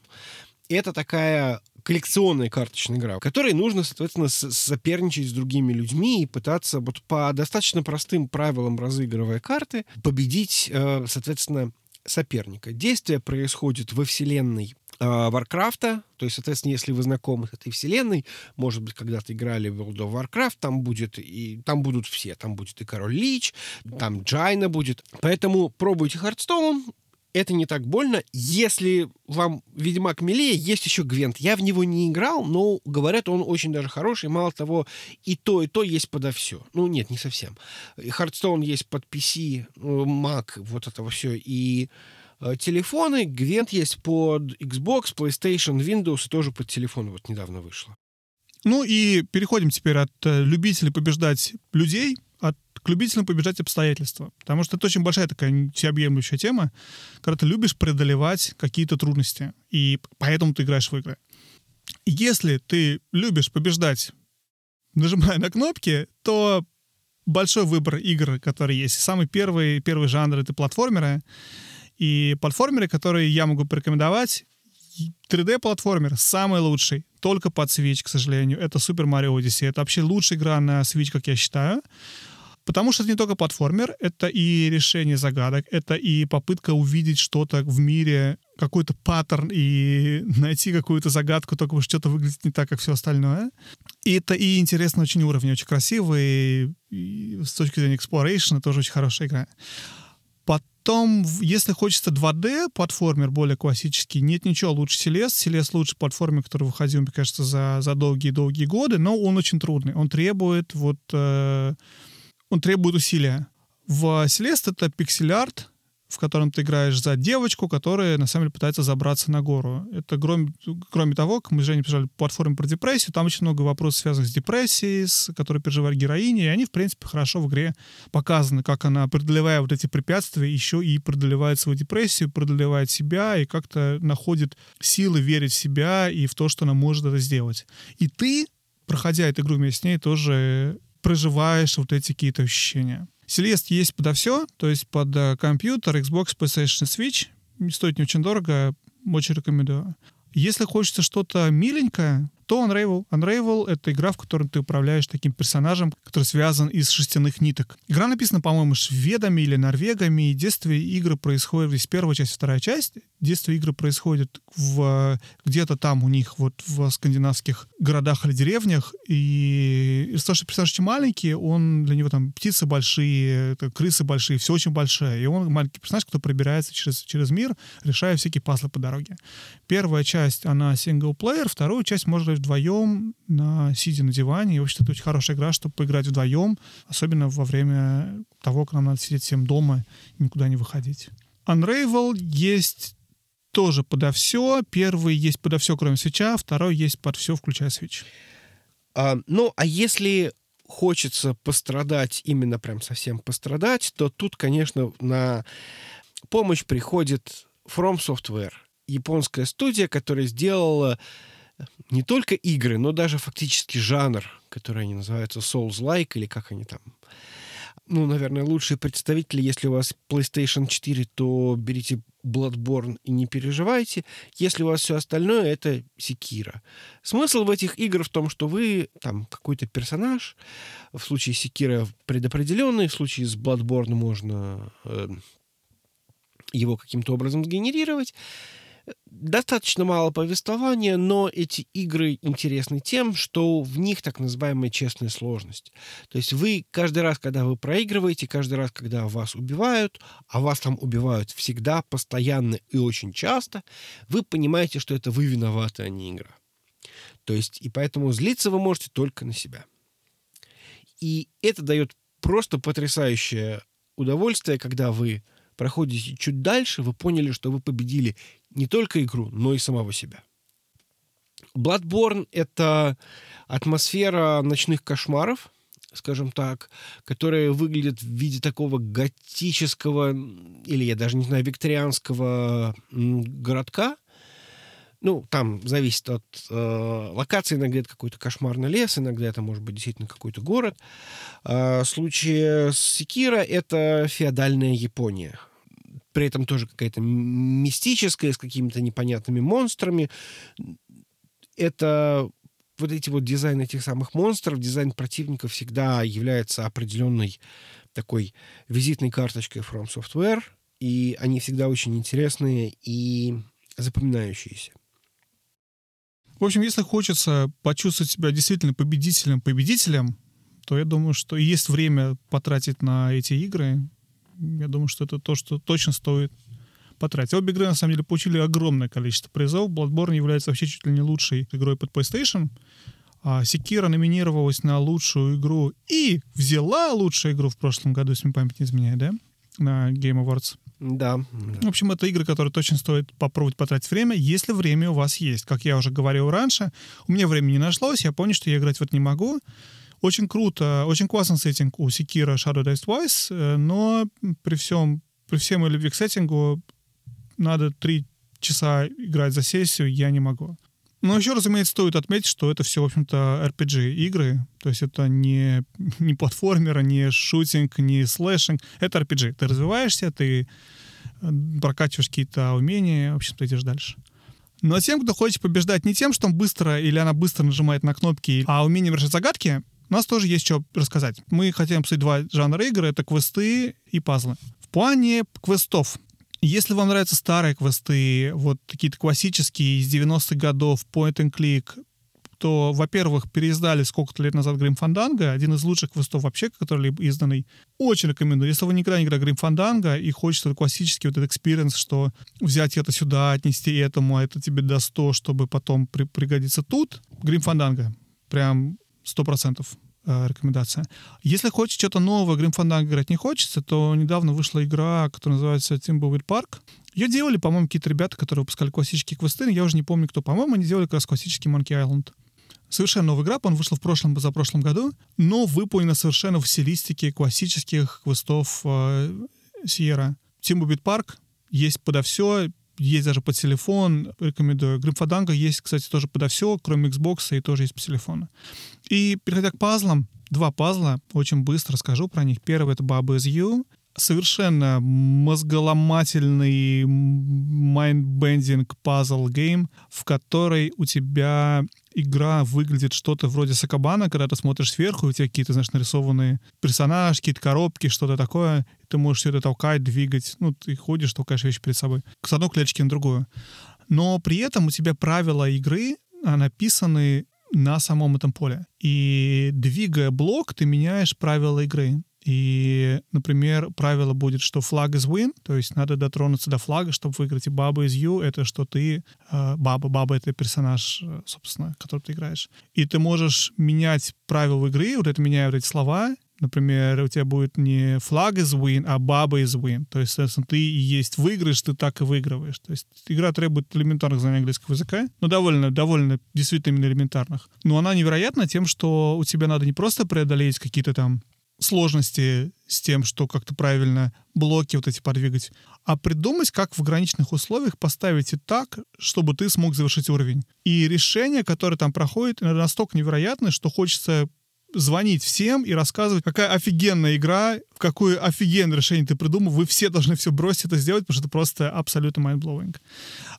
Это такая коллекционная карточная игра, в которой нужно, соответственно, соперничать с другими людьми и пытаться вот по достаточно простым правилам разыгрывая карты победить, э, соответственно, соперника. Действие происходит во вселенной Warcraft'а, то есть, соответственно, если вы знакомы с этой вселенной, может быть, когда-то играли в World of Warcraft, там будет и там будут все, там будет и Король Лич, там Джайна будет. Поэтому пробуйте Hearthstone, это не так больно. Если вам Ведьмак милее, есть еще Gwent. Я в него не играл, но говорят, он очень даже хороший. Мало того, и то, и то есть подо все. Ну, нет, не совсем. Хардстоун есть под PC, Mac, вот это все. И Э, телефоны. Гвент есть под Xbox, PlayStation, Windows и тоже под телефон вот недавно вышло. Ну и переходим теперь от э, любителей побеждать людей от, к любителям побеждать обстоятельства. Потому что это очень большая такая всеобъемлющая тема, когда ты любишь преодолевать какие-то трудности, и поэтому ты играешь в игры. Если ты любишь побеждать, нажимая на кнопки, то большой выбор игр, которые есть. Самый первый, первый жанр — это платформеры. И платформеры, которые я могу порекомендовать, 3D-платформер самый лучший, только под Switch, к сожалению. Это Super Mario Odyssey. Это вообще лучшая игра на Switch, как я считаю. Потому что это не только платформер, это и решение загадок, это и попытка увидеть что-то в мире, какой-то паттерн и найти какую-то загадку, только что-то выглядит не так, как все остальное. И это и интересно очень уровень, очень красивый, и, с точки зрения exploration тоже очень хорошая игра. Потом, если хочется 2D платформер более классический, нет ничего лучше Селест. Селест лучше платформер, который выходил, мне кажется, за, за долгие-долгие годы, но он очень трудный. Он требует вот... Э, он требует усилия. В Селест это пиксель-арт, в котором ты играешь за девочку, которая на самом деле пытается забраться на гору. Это кроме, кроме того, как мы с Женей писали платформе про депрессию, там очень много вопросов, связанных с депрессией, с которой переживает героиня, и они, в принципе, хорошо в игре показаны, как она, преодолевая вот эти препятствия, еще и преодолевает свою депрессию, преодолевает себя и как-то находит силы верить в себя и в то, что она может это сделать. И ты, проходя эту игру вместе с ней, тоже проживаешь вот эти какие-то ощущения. Селест есть подо все, то есть под э, компьютер, Xbox, PlayStation, Switch. Стоит не очень дорого, очень рекомендую. Если хочется что-то миленькое, Что Unravel? Unravel — это игра, в которой ты управляешь таким персонажем, который связан из шерстяных ниток. Игра написана, по-моему, шведами или норвегами, и действие игры происходит, здесь первая часть, вторая часть, действие игры происходит в, где-то там у них, вот в скандинавских городах или деревнях, и из-за того, что персонаж очень маленький, он, для него там птицы большие, крысы большие, все очень большое, и он маленький персонаж, кто пробирается через, через мир, решая всякие пазлы по дороге. Первая часть, она синглплеер, вторую часть можно вдвоем, на, сидя на диване, и вообще это очень хорошая игра, чтобы поиграть вдвоем, особенно во время того, как нам надо сидеть всем дома и никуда не выходить. Unravel есть тоже подо все. Первый есть подо все, кроме свеча, второй есть под все, включая свеч. А, ну, а если хочется пострадать, именно прям совсем пострадать, то тут, конечно, на помощь приходит From Software, японская студия, которая сделала не только игры, но даже фактически жанр, который они называются Souls-like, или как они там ну, наверное, лучшие представители, если у вас PlayStation 4, то берите Bloodborne и не переживайте. Если у вас все остальное, это Секира. Смысл в этих играх в том, что вы там какой-то персонаж, в случае Секира предопределенный, в случае с Bloodborne можно э, его каким-то образом сгенерировать, достаточно мало повествования, но эти игры интересны тем, что в них так называемая честная сложность. То есть вы каждый раз, когда вы проигрываете, каждый раз, когда вас убивают, а вас там убивают всегда, постоянно и очень часто, вы понимаете, что это вы виноваты, а не игра. То есть, и поэтому злиться вы можете только на себя. И это дает просто потрясающее удовольствие, когда вы проходите чуть дальше, вы поняли, что вы победили не только игру, но и самого себя. Bloodborne — это атмосфера ночных кошмаров, скажем так, которая выглядит в виде такого готического, или я даже не знаю, викторианского городка. Ну, там зависит от э, локации. Иногда это какой-то кошмарный лес, иногда это может быть действительно какой-то город. А в случае с Секира это феодальная Япония при этом тоже какая-то мистическая, с какими-то непонятными монстрами. Это вот эти вот дизайн этих самых монстров, дизайн противников всегда является определенной такой визитной карточкой From Software, и они всегда очень интересные и запоминающиеся. В общем, если хочется почувствовать себя действительно победителем-победителем, то я думаю, что есть время потратить на эти игры, я думаю, что это то, что точно стоит потратить. Обе игры, на самом деле, получили огромное количество призов. Bloodborne является вообще чуть ли не лучшей игрой под PlayStation. А Sekiro номинировалась на лучшую игру и взяла лучшую игру в прошлом году, если мне память не изменяет, да? На Game Awards. Да, В общем, это игры, которые точно стоит попробовать потратить время, если время у вас есть. Как я уже говорил раньше, у меня времени не нашлось, я понял, что я играть вот не могу. Очень круто, очень классный сеттинг у Sekiro Shadows Die Twice, э, но при всем, при всем любви к сеттингу надо три часа играть за сессию, я не могу. Но еще, разумеется, стоит отметить, что это все, в общем-то, RPG-игры. То есть это не, не платформер, не шутинг, не слэшинг. Это RPG. Ты развиваешься, ты э, прокачиваешь какие-то умения, в общем-то, идешь дальше. Но тем, кто хочет побеждать не тем, что он быстро или она быстро нажимает на кнопки, а умением решать загадки, у нас тоже есть что рассказать. Мы хотим обсудить два жанра игры. Это квесты и пазлы. В плане квестов. Если вам нравятся старые квесты, вот какие-то классические из 90-х годов, point and click, то, во-первых, переиздали сколько-то лет назад Grim Fandango, один из лучших квестов вообще, который изданный. Очень рекомендую. Если вы никогда не играли Grim Fandango и хочется классический вот этот experience, что взять это сюда, отнести этому, а это тебе даст то, чтобы потом при пригодиться тут, Грим Фанданга. Прям сто процентов э, рекомендация. Если хочешь что-то новое, Grim Fandango играть не хочется, то недавно вышла игра, которая называется Timbleweed Park. Ее делали, по-моему, какие-то ребята, которые выпускали классические квесты. Я уже не помню, кто. По-моему, они делали как раз классический Monkey Island. Совершенно новая игра, он вышел в прошлом, за прошлом году, но выполнена совершенно в стилистике классических квестов э, Sierra. Timbleweed Park есть подо все, есть даже под телефон, рекомендую. Grim есть, кстати, тоже подо все, кроме Xbox, и тоже есть под телефону. И переходя к пазлам, два пазла, очень быстро скажу про них. Первый — это Baba is You, совершенно мозголомательный mind-bending puzzle game, в которой у тебя игра выглядит что-то вроде Sokoban'а, когда ты смотришь сверху, у тебя какие-то, знаешь, нарисованные персонажи, какие-то коробки, что-то такое, и ты можешь все это толкать, двигать, ну, ты ходишь, толкаешь вещи перед собой, с одной клеточки на другую. Но при этом у тебя правила игры а, написаны на самом этом поле. И двигая блок, ты меняешь правила игры. И, например, правило будет, что флаг is win, то есть надо дотронуться до флага, чтобы выиграть. И баба is you — это что ты... Э, баба, баба — это персонаж, э, собственно, который ты играешь. И ты можешь менять правила игры, вот это меняют эти слова, Например, у тебя будет не флаг is win, а баба is win. То есть, соответственно, ты и есть выигрыш, ты так и выигрываешь. То есть игра требует элементарных знаний английского языка, но довольно, довольно действительно элементарных. Но она невероятна тем, что у тебя надо не просто преодолеть какие-то там сложности с тем, что как-то правильно блоки вот эти подвигать, а придумать, как в ограниченных условиях поставить и так, чтобы ты смог завершить уровень. И решение, которое там проходит, настолько невероятное, что хочется звонить всем и рассказывать, какая офигенная игра, в какое офигенное решение ты придумал. Вы все должны все бросить это сделать, потому что это просто абсолютно mind-blowing.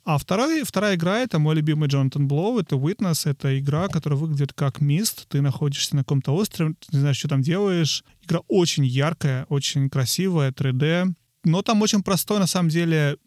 А второй, вторая игра — это мой любимый Джонатан Блоу, это Witness, это игра, которая выглядит как мист. Ты находишься на каком-то острове, не знаешь, что там делаешь. Игра очень яркая, очень красивая, 3D. Но там очень простой, на самом деле,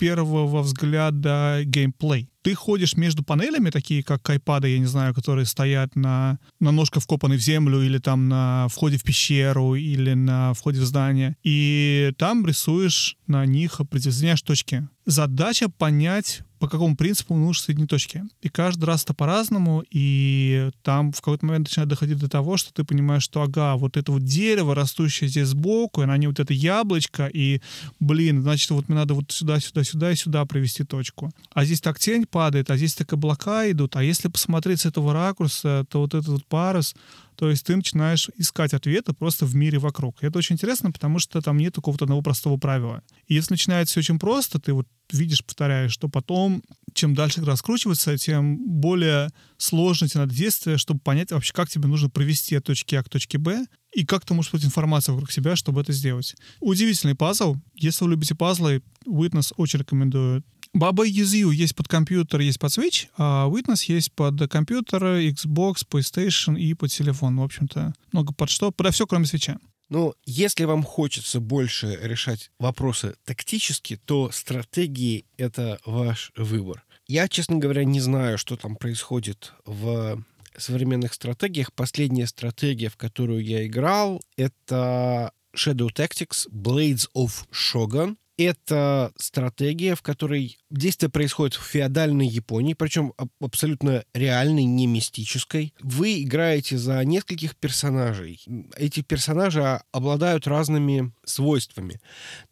первого взгляда геймплей. Ты ходишь между панелями, такие как айпады, я не знаю, которые стоят на, на ножках вкопанной в землю или там на входе в пещеру или на входе в здание. И там рисуешь на них, определяешь точки. Задача понять, по какому принципу нужно соединить точки. И каждый раз это по-разному, и там в какой-то момент начинает доходить до того, что ты понимаешь, что ага, вот это вот дерево, растущее здесь сбоку, и на ней вот это яблочко, и, блин, значит, вот мне надо вот сюда, сюда, сюда и сюда привести точку. А здесь так тень падает, а здесь так облака идут, а если посмотреть с этого ракурса, то вот этот вот парус, то есть ты начинаешь искать ответы просто в мире вокруг. И это очень интересно, потому что там нет какого-то одного простого правила. И если начинается все очень просто, ты вот видишь, повторяешь, что потом, чем дальше раскручивается, тем более сложно тебе надо действие, чтобы понять вообще, как тебе нужно провести от точки А к точке Б, и как ты можешь получить информацию вокруг себя, чтобы это сделать. Удивительный пазл. Если вы любите пазлы, Witness очень рекомендую. Баба Юзю есть под компьютер, есть под Switch, а Witness есть под компьютер, Xbox, PlayStation и под телефон. В общем-то, много под что, подо все, кроме свеча. Ну, если вам хочется больше решать вопросы тактически, то стратегии — это ваш выбор. Я, честно говоря, не знаю, что там происходит в современных стратегиях. Последняя стратегия, в которую я играл, это Shadow Tactics Blades of Shogun. Это стратегия, в которой действие происходит в феодальной Японии, причем абсолютно реальной, не мистической. Вы играете за нескольких персонажей. Эти персонажи обладают разными свойствами.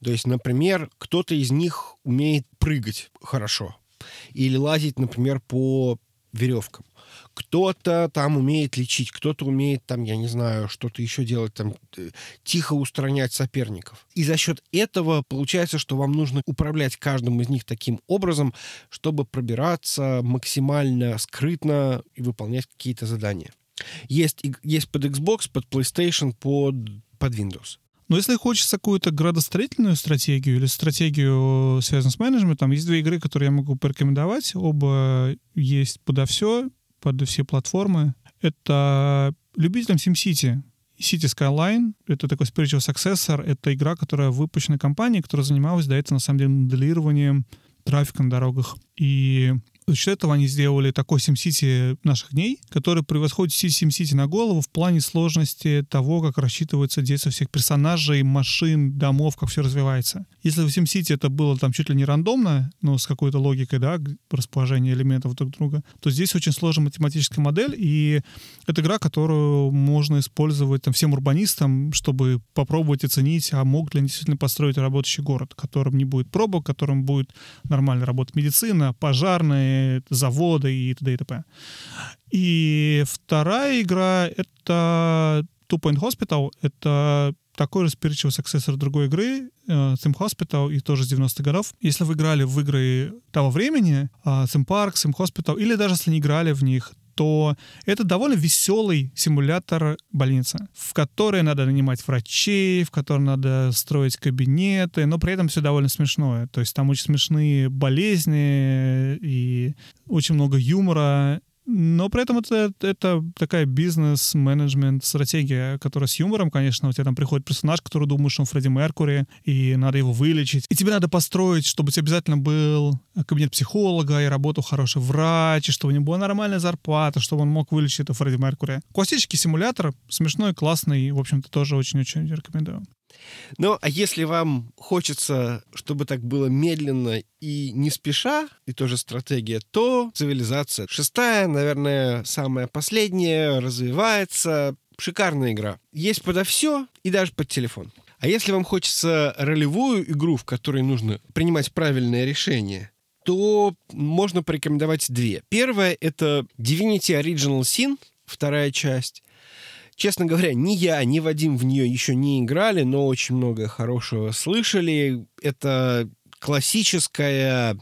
То есть, например, кто-то из них умеет прыгать хорошо или лазить, например, по веревкам кто-то там умеет лечить, кто-то умеет там, я не знаю, что-то еще делать, там, э, тихо устранять соперников. И за счет этого получается, что вам нужно управлять каждым из них таким образом, чтобы пробираться максимально скрытно и выполнять какие-то задания. Есть, есть под Xbox, под PlayStation, под, под Windows. Но если хочется какую-то градостроительную стратегию или стратегию, связанную с менеджментом, есть две игры, которые я могу порекомендовать. Оба есть подо все под все платформы. Это любителям SimCity. City Skyline — это такой spiritual successor. Это игра, которая выпущена компанией, которая занималась до этого, на самом деле, моделированием трафика на дорогах. И за счет этого они сделали такой SimCity наших дней, который превосходит SimCity на голову в плане сложности того, как рассчитывается действие всех персонажей, машин, домов, как все развивается. Если в SimCity это было там чуть ли не рандомно, но с какой-то логикой, да, расположения элементов друг друга, то здесь очень сложная математическая модель, и это игра, которую можно использовать там, всем урбанистам, чтобы попробовать оценить, а могут ли они действительно построить работающий город, в котором не будет пробок, в котором будет нормально работать медицина, пожарные, заводы и т.д. и т.п. И вторая игра — это Two Point Hospital. Это такой же spiritual successor другой игры, э, Sim Hospital, и тоже с 90-х годов. Если вы играли в игры того времени, Sim Park, Sim Hospital, или даже если не играли в них, то это довольно веселый симулятор больницы, в которой надо нанимать врачей, в которой надо строить кабинеты, но при этом все довольно смешное. То есть там очень смешные болезни и очень много юмора, Но при этом это, это такая бизнес-менеджмент стратегия, которая с юмором, конечно, у тебя там приходит персонаж, который думает, что он Фредди Меркури, и надо его вылечить. И тебе надо построить, чтобы у тебя обязательно был кабинет психолога, и работал хороший врач, и чтобы у него была нормальная зарплата, чтобы он мог вылечить это Фредди Меркури. Классический симулятор, смешной, классный, в общем-то, тоже очень-очень рекомендую. Ну, а если вам хочется, чтобы так было медленно и не спеша, и тоже стратегия, то цивилизация шестая, наверное, самая последняя, развивается. Шикарная игра. Есть подо все и даже под телефон. А если вам хочется ролевую игру, в которой нужно принимать правильное решение, то можно порекомендовать две. Первая — это Divinity Original Sin, вторая часть. Честно говоря, ни я, ни Вадим в нее еще не играли, но очень много хорошего слышали. Это классическая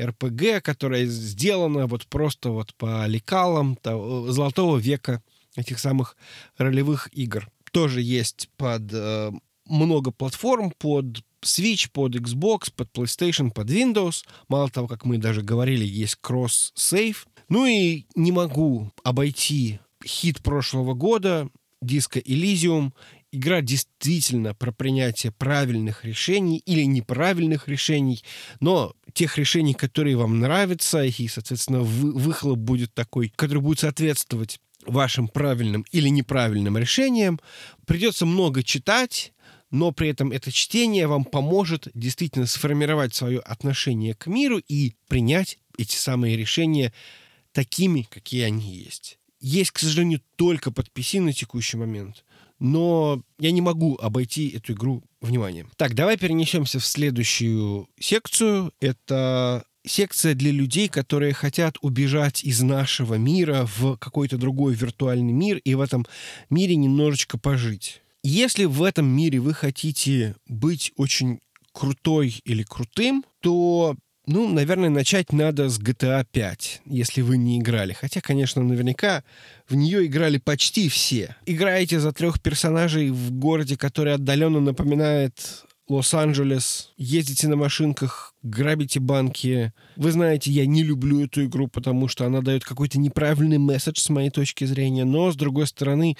РПГ, которая сделана вот просто вот по лекалам того, золотого века этих самых ролевых игр. Тоже есть под э, много платформ, под Switch, под Xbox, под PlayStation, под Windows. Мало того, как мы даже говорили, есть кросс-сейв. Ну и не могу обойти хит прошлого года, диско Elysium. Игра действительно про принятие правильных решений или неправильных решений, но тех решений, которые вам нравятся, и, соответственно, вы, выхлоп будет такой, который будет соответствовать вашим правильным или неправильным решениям. Придется много читать, но при этом это чтение вам поможет действительно сформировать свое отношение к миру и принять эти самые решения такими, какие они есть есть, к сожалению, только под PC на текущий момент. Но я не могу обойти эту игру вниманием. Так, давай перенесемся в следующую секцию. Это секция для людей, которые хотят убежать из нашего мира в какой-то другой виртуальный мир и в этом мире немножечко пожить. Если в этом мире вы хотите быть очень крутой или крутым, то ну, наверное, начать надо с GTA 5, если вы не играли. Хотя, конечно, наверняка в нее играли почти все. Играете за трех персонажей в городе, который отдаленно напоминает Лос-Анджелес, ездите на машинках, грабите банки. Вы знаете, я не люблю эту игру, потому что она дает какой-то неправильный месседж с моей точки зрения, но, с другой стороны,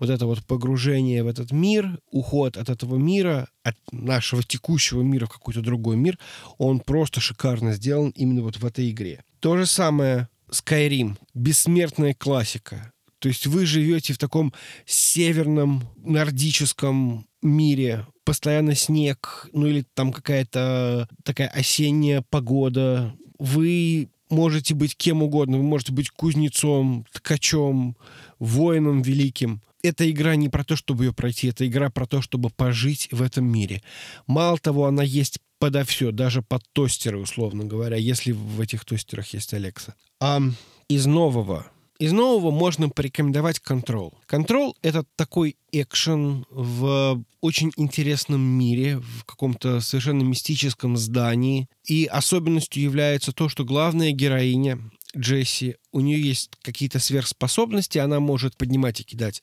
вот это вот погружение в этот мир, уход от этого мира, от нашего текущего мира в какой-то другой мир, он просто шикарно сделан именно вот в этой игре. То же самое Skyrim, бессмертная классика. То есть вы живете в таком северном нордическом мире, постоянно снег, ну или там какая-то такая осенняя погода. Вы можете быть кем угодно. Вы можете быть кузнецом, ткачом, воином великим. Эта игра не про то, чтобы ее пройти, это игра про то, чтобы пожить в этом мире. Мало того, она есть подо все, даже под тостеры, условно говоря, если в этих тостерах есть Алекса. А из нового из нового можно порекомендовать Control. Control — это такой экшен в очень интересном мире, в каком-то совершенно мистическом здании. И особенностью является то, что главная героиня Джесси, у нее есть какие-то сверхспособности, она может поднимать и кидать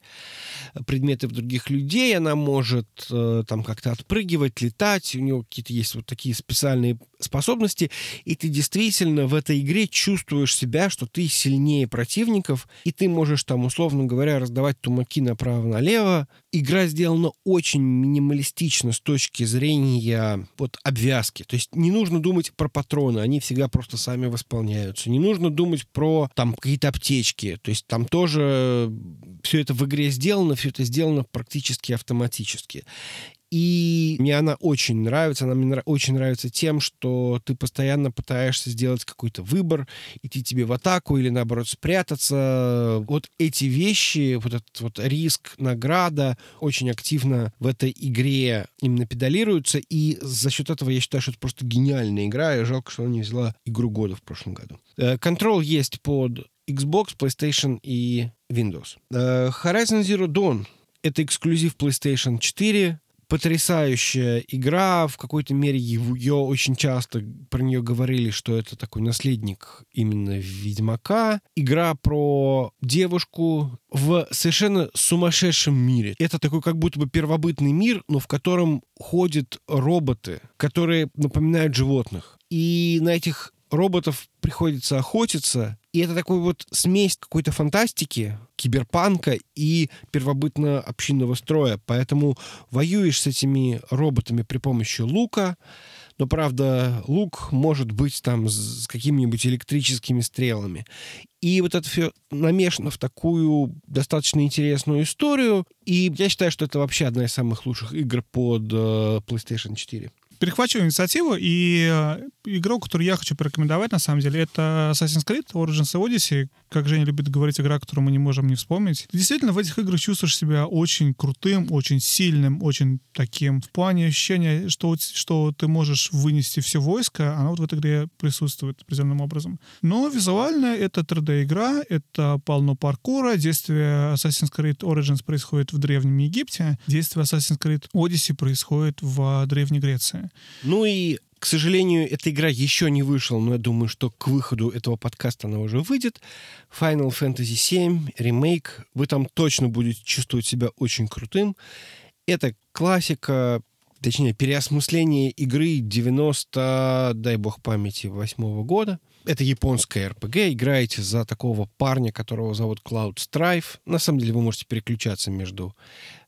предметы в других людей, она может э, там как-то отпрыгивать, летать, у нее какие-то есть вот такие специальные способности, и ты действительно в этой игре чувствуешь себя, что ты сильнее противников, и ты можешь там, условно говоря, раздавать тумаки направо-налево. Игра сделана очень минималистично с точки зрения вот обвязки, то есть не нужно думать про патроны, они всегда просто сами восполняются, не нужно думать про там какие-то аптечки. То есть там тоже все это в игре сделано, все это сделано практически автоматически. И мне она очень нравится. Она мне очень нравится тем, что ты постоянно пытаешься сделать какой-то выбор, идти тебе в атаку или, наоборот, спрятаться. Вот эти вещи, вот этот вот риск, награда очень активно в этой игре именно педалируются. И за счет этого я считаю, что это просто гениальная игра. И жалко, что она не взяла игру года в прошлом году. Э, есть под Xbox, PlayStation и Windows. Э, Horizon Zero Dawn — это эксклюзив PlayStation 4 потрясающая игра. В какой-то мере ее очень часто про нее говорили, что это такой наследник именно Ведьмака. Игра про девушку в совершенно сумасшедшем мире. Это такой как будто бы первобытный мир, но в котором ходят роботы, которые напоминают животных. И на этих роботов приходится охотиться. И это такой вот смесь какой-то фантастики, киберпанка и первобытно-общинного строя. Поэтому воюешь с этими роботами при помощи лука, но, правда, лук может быть там с какими-нибудь электрическими стрелами. И вот это все намешано в такую достаточно интересную историю. И я считаю, что это вообще одна из самых лучших игр под э, PlayStation 4 перехвачиваю инициативу, и э, игру, которую я хочу порекомендовать, на самом деле, это Assassin's Creed Origins и Odyssey. Как Женя любит говорить, игра, которую мы не можем не вспомнить. Действительно, в этих играх чувствуешь себя очень крутым, очень сильным, очень таким. В плане ощущения, что, что ты можешь вынести все войско, оно вот в этой игре присутствует определенным образом. Но визуально это 3D-игра, это полно паркура, действие Assassin's Creed Origins происходит в Древнем Египте, действие Assassin's Creed Odyssey происходит в Древней Греции. Ну и к сожалению, эта игра еще не вышла, но я думаю, что к выходу этого подкаста она уже выйдет. Final Fantasy VII, ремейк. Вы там точно будете чувствовать себя очень крутым. Это классика, точнее, переосмысление игры 90, дай бог памяти, восьмого года. Это японская RPG. Играете за такого парня, которого зовут Cloud Strife. На самом деле вы можете переключаться между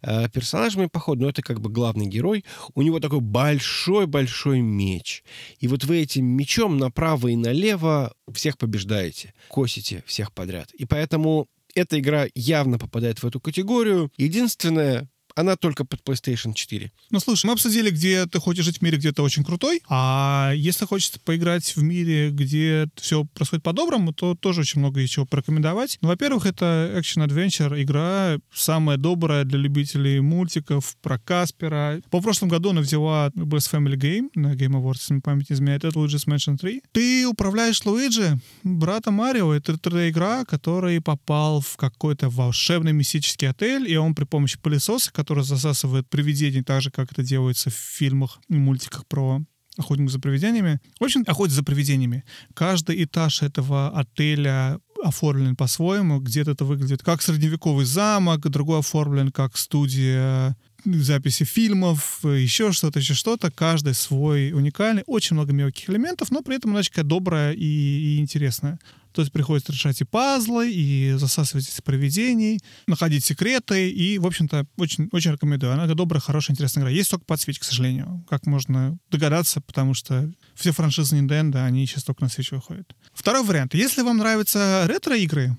э, персонажами по ходу, но это как бы главный герой. У него такой большой-большой меч. И вот вы этим мечом направо и налево всех побеждаете. Косите всех подряд. И поэтому эта игра явно попадает в эту категорию. Единственное, она только под PlayStation 4. Ну, слушай, мы обсудили, где ты хочешь жить в мире, где ты очень крутой, а если хочется поиграть в мире, где все происходит по-доброму, то тоже очень много чего порекомендовать. Ну, во-первых, это Adventure, игра самая добрая для любителей мультиков про Каспера. По прошлом году она взяла Best Family Game на Game Awards, если мне память не изменяет, это Luigi's Mansion 3. Ты управляешь Луиджи, брата Марио, это 3D-игра, который попал в какой-то волшебный мистический отель, и он при помощи пылесоса, который засасывает привидений, так же, как это делается в фильмах и мультиках про охотник за привидениями. В общем, охотник за привидениями. Каждый этаж этого отеля оформлен по-своему. Где-то это выглядит как средневековый замок, другой оформлен как студия записи фильмов, еще что-то, еще что-то. Каждый свой уникальный. Очень много мелких элементов, но при этом она такая добрая и, и интересная. То есть приходится решать и пазлы, и засасывать эти привидений, находить секреты, и, в общем-то, очень, очень рекомендую. Она добрая, хорошая, интересная игра. Есть только под Switch, к сожалению, как можно догадаться, потому что все франшизы Nintendo, они сейчас только на Switch выходят. Второй вариант. Если вам нравятся ретро-игры,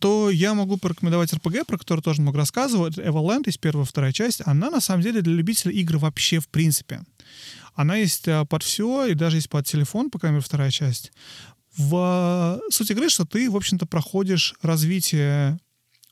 то я могу порекомендовать RPG, про который тоже много рассказывал. Это Evoland, есть первая, вторая часть. Она, на самом деле, для любителей игр вообще в принципе. Она есть а, под все, и даже есть под телефон, по крайней мере, вторая часть. В суть игры, что ты, в общем-то, проходишь развитие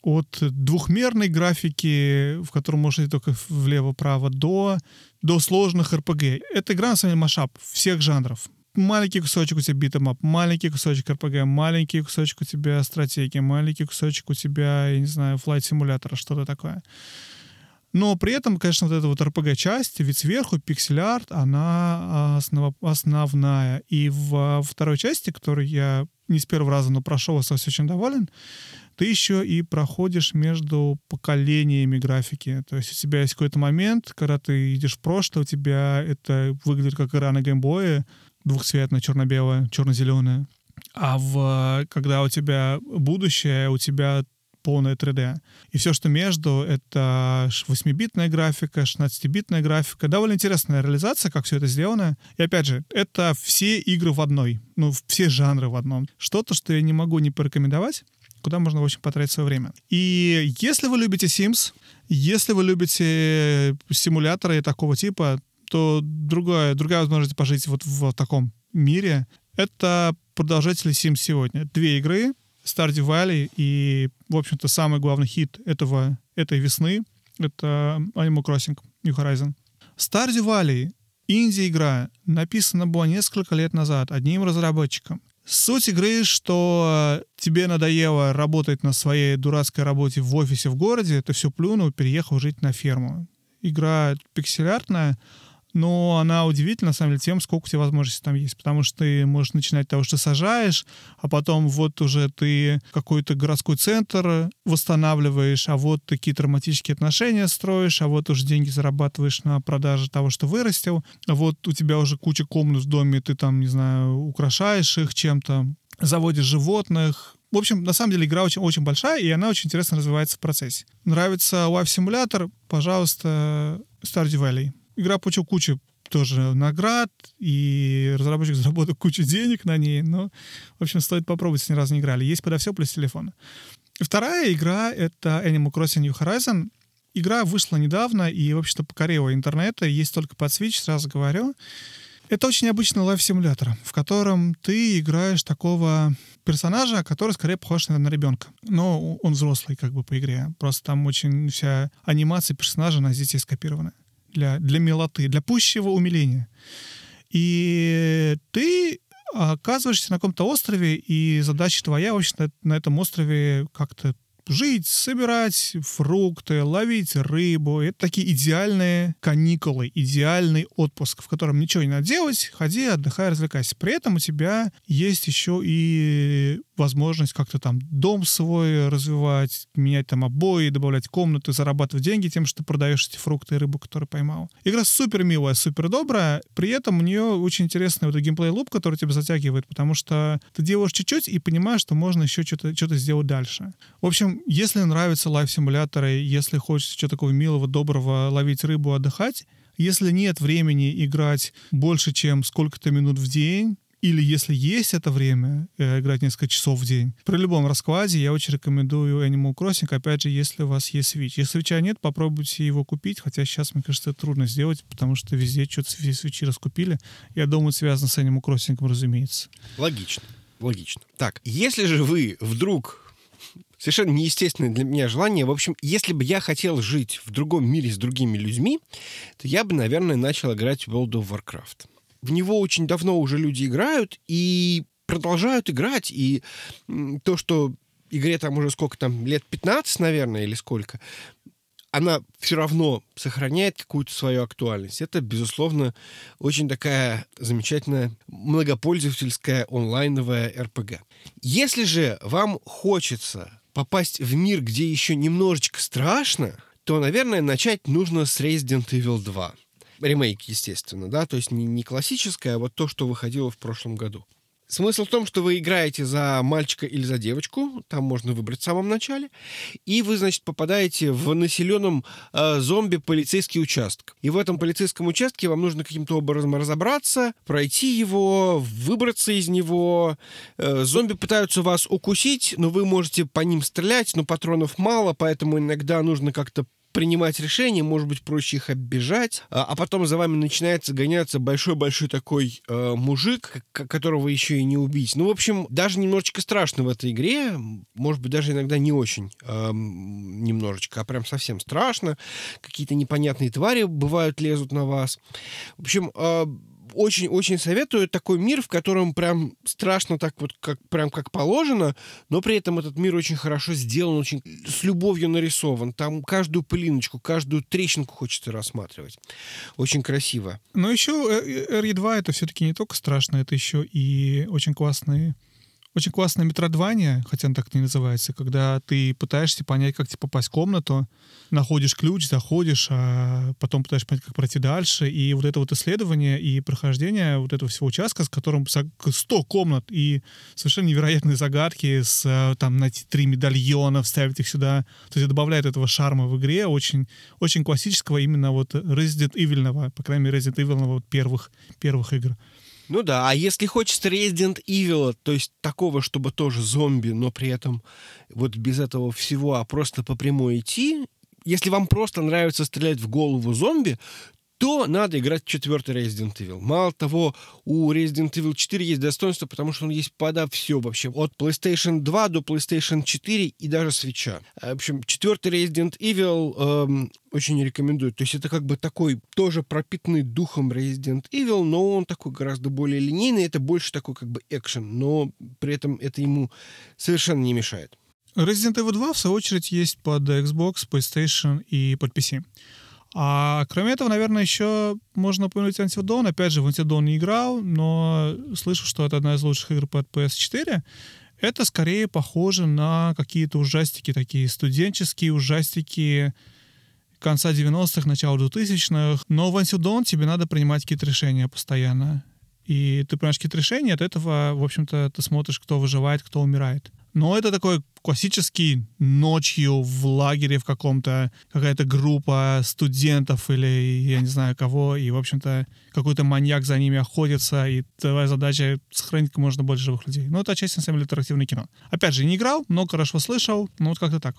от двухмерной графики, в котором можешь идти только влево-право, до, до сложных RPG. Эта игра, на самом деле, mashup всех жанров. Маленький кусочек у тебя beat 'em up, маленький кусочек RPG, маленький кусочек у тебя стратегия, маленький кусочек у тебя, я не знаю, flight-симулятора, что-то такое. Но при этом, конечно, вот эта вот RPG-часть, ведь сверху пиксель-арт, она а, основ, основная. И в второй части, которую я не с первого раза, но прошел, остался очень доволен, ты еще и проходишь между поколениями графики. То есть у тебя есть какой-то момент, когда ты идешь в прошлое, у тебя это выглядит как игра на геймбое, двухцветная, черно-белая, черно-зеленая. А в, когда у тебя будущее, у тебя полное 3D. И все, что между, это 8-битная графика, 16-битная графика. Довольно интересная реализация, как все это сделано. И опять же, это все игры в одной. Ну, все жанры в одном. Что-то, что я не могу не порекомендовать, куда можно, в общем, потратить свое время. И если вы любите Sims, если вы любите симуляторы такого типа, то другая, другая возможность пожить вот в таком мире — это продолжатели Sims сегодня. Две игры, Stardew Valley и, в общем-то, самый главный хит этого, этой весны — это Animal Crossing New Horizon. Stardew Valley — инди-игра, написана была несколько лет назад одним разработчиком. Суть игры, что тебе надоело работать на своей дурацкой работе в офисе в городе, ты все плюнул, переехал жить на ферму. Игра пикселяртная, но она удивительна, на самом деле, тем, сколько у тебя возможностей там есть. Потому что ты можешь начинать с того, что сажаешь, а потом вот уже ты какой-то городской центр восстанавливаешь, а вот такие травматические отношения строишь, а вот уже деньги зарабатываешь на продаже того, что вырастил, а вот у тебя уже куча комнат в доме, ты там, не знаю, украшаешь их чем-то, заводе животных. В общем, на самом деле игра очень, очень большая, и она очень интересно развивается в процессе. Нравится Life Simulator? Пожалуйста, Stardew Valley. Игра получила кучу тоже наград, и разработчик заработал кучу денег на ней, но, в общем, стоит попробовать, если ни разу не играли. Есть подо все плюс телефон. Вторая игра — это Animal Crossing New Horizon. Игра вышла недавно и, в общем-то, покорила интернета, есть только под Switch, сразу говорю. Это очень обычный лайф-симулятор, в котором ты играешь такого персонажа, который скорее похож на ребенка. Но он взрослый как бы по игре. Просто там очень вся анимация персонажа на детей скопирована. Для, для милоты, для пущего умиления. И ты оказываешься на каком-то острове, и задача твоя, в общем, на, на этом острове как-то жить, собирать фрукты, ловить рыбу. Это такие идеальные каникулы, идеальный отпуск, в котором ничего не надо делать, ходи, отдыхай, развлекайся. При этом у тебя есть еще и возможность как-то там дом свой развивать, менять там обои, добавлять комнаты, зарабатывать деньги тем, что ты продаешь эти фрукты и рыбу, которую поймал. Игра супер милая, супер добрая, при этом у нее очень интересный вот геймплей-луп, который тебя затягивает, потому что ты делаешь чуть-чуть и понимаешь, что можно еще что-то что сделать дальше. В общем, если нравятся лайв-симуляторы, если хочется чего-то такого милого, доброго, ловить рыбу, отдыхать, если нет времени играть больше, чем сколько-то минут в день, или если есть это время, э, играть несколько часов в день, при любом раскладе я очень рекомендую Animal Crossing, опять же, если у вас есть Switch. Если Switch нет, попробуйте его купить, хотя сейчас, мне кажется, это трудно сделать, потому что везде что-то все Switch раскупили. Я думаю, это связано с Animal Crossing, разумеется. Логично. Логично. Так, если же вы вдруг совершенно неестественное для меня желание. В общем, если бы я хотел жить в другом мире с другими людьми, то я бы, наверное, начал играть в World of Warcraft. В него очень давно уже люди играют и продолжают играть. И то, что игре там уже сколько там, лет 15, наверное, или сколько, она все равно сохраняет какую-то свою актуальность. Это, безусловно, очень такая замечательная многопользовательская онлайновая РПГ. Если же вам хочется попасть в мир, где еще немножечко страшно, то, наверное, начать нужно с Resident Evil 2. Ремейк, естественно, да, то есть не, не классическое, а вот то, что выходило в прошлом году. Смысл в том, что вы играете за мальчика или за девочку, там можно выбрать в самом начале, и вы, значит, попадаете в населенном э, зомби-полицейский участок. И в этом полицейском участке вам нужно каким-то образом разобраться, пройти его, выбраться из него. Э, зомби пытаются вас укусить, но вы можете по ним стрелять, но патронов мало, поэтому иногда нужно как-то принимать решения, может быть, проще их оббежать, а, а потом за вами начинается гоняться большой-большой такой э, мужик, которого еще и не убить. Ну, в общем, даже немножечко страшно в этой игре, может быть, даже иногда не очень э, немножечко, а прям совсем страшно. Какие-то непонятные твари бывают, лезут на вас. В общем, э, очень-очень советую такой мир, в котором прям страшно так вот, как, прям как положено, но при этом этот мир очень хорошо сделан, очень с любовью нарисован. Там каждую пылиночку, каждую трещинку хочется рассматривать. Очень красиво. Но еще RE2 это все-таки не только страшно, это еще и очень классные очень классное метродвание, хотя он так не называется, когда ты пытаешься понять, как тебе попасть в комнату, находишь ключ, заходишь, а потом пытаешься понять, как пройти дальше. И вот это вот исследование и прохождение вот этого всего участка, с которым 100 комнат и совершенно невероятные загадки, с а, там найти три медальона, вставить их сюда. То есть добавляет этого шарма в игре, очень, очень классического именно вот Resident Evil, по крайней мере, Resident Evil вот первых, первых игр. Ну да, а если хочется Resident Evil, то есть такого, чтобы тоже зомби, но при этом вот без этого всего, а просто по прямой идти, если вам просто нравится стрелять в голову зомби, то надо играть четвертый Resident Evil. Мало того, у Resident Evil 4 есть достоинство, потому что он есть подо все вообще. От PlayStation 2 до PlayStation 4 и даже свеча. В общем, четвертый Resident Evil эм, очень рекомендую. То есть это как бы такой тоже пропитанный духом Resident Evil, но он такой гораздо более линейный. Это больше такой как бы экшен, но при этом это ему совершенно не мешает. Resident Evil 2, в свою очередь, есть под Xbox, PlayStation и под PC. А кроме этого, наверное, еще можно упомянуть Антидон. Опять же, в Антидон не играл, но слышу, что это одна из лучших игр под PS4. Это скорее похоже на какие-то ужастики, такие студенческие ужастики конца 90-х, начала 2000-х. Но в Антидон тебе надо принимать какие-то решения постоянно. И ты принимаешь какие-то решения, от этого, в общем-то, ты смотришь, кто выживает, кто умирает. Но это такой классический ночью в лагере в каком-то, какая-то группа студентов или я не знаю кого, и, в общем-то, какой-то маньяк за ними охотится, и твоя задача сохранить как можно больше живых людей. Ну, это отчасти, на самом деле, интерактивное кино. Опять же, не играл, но хорошо слышал, ну, вот как-то так.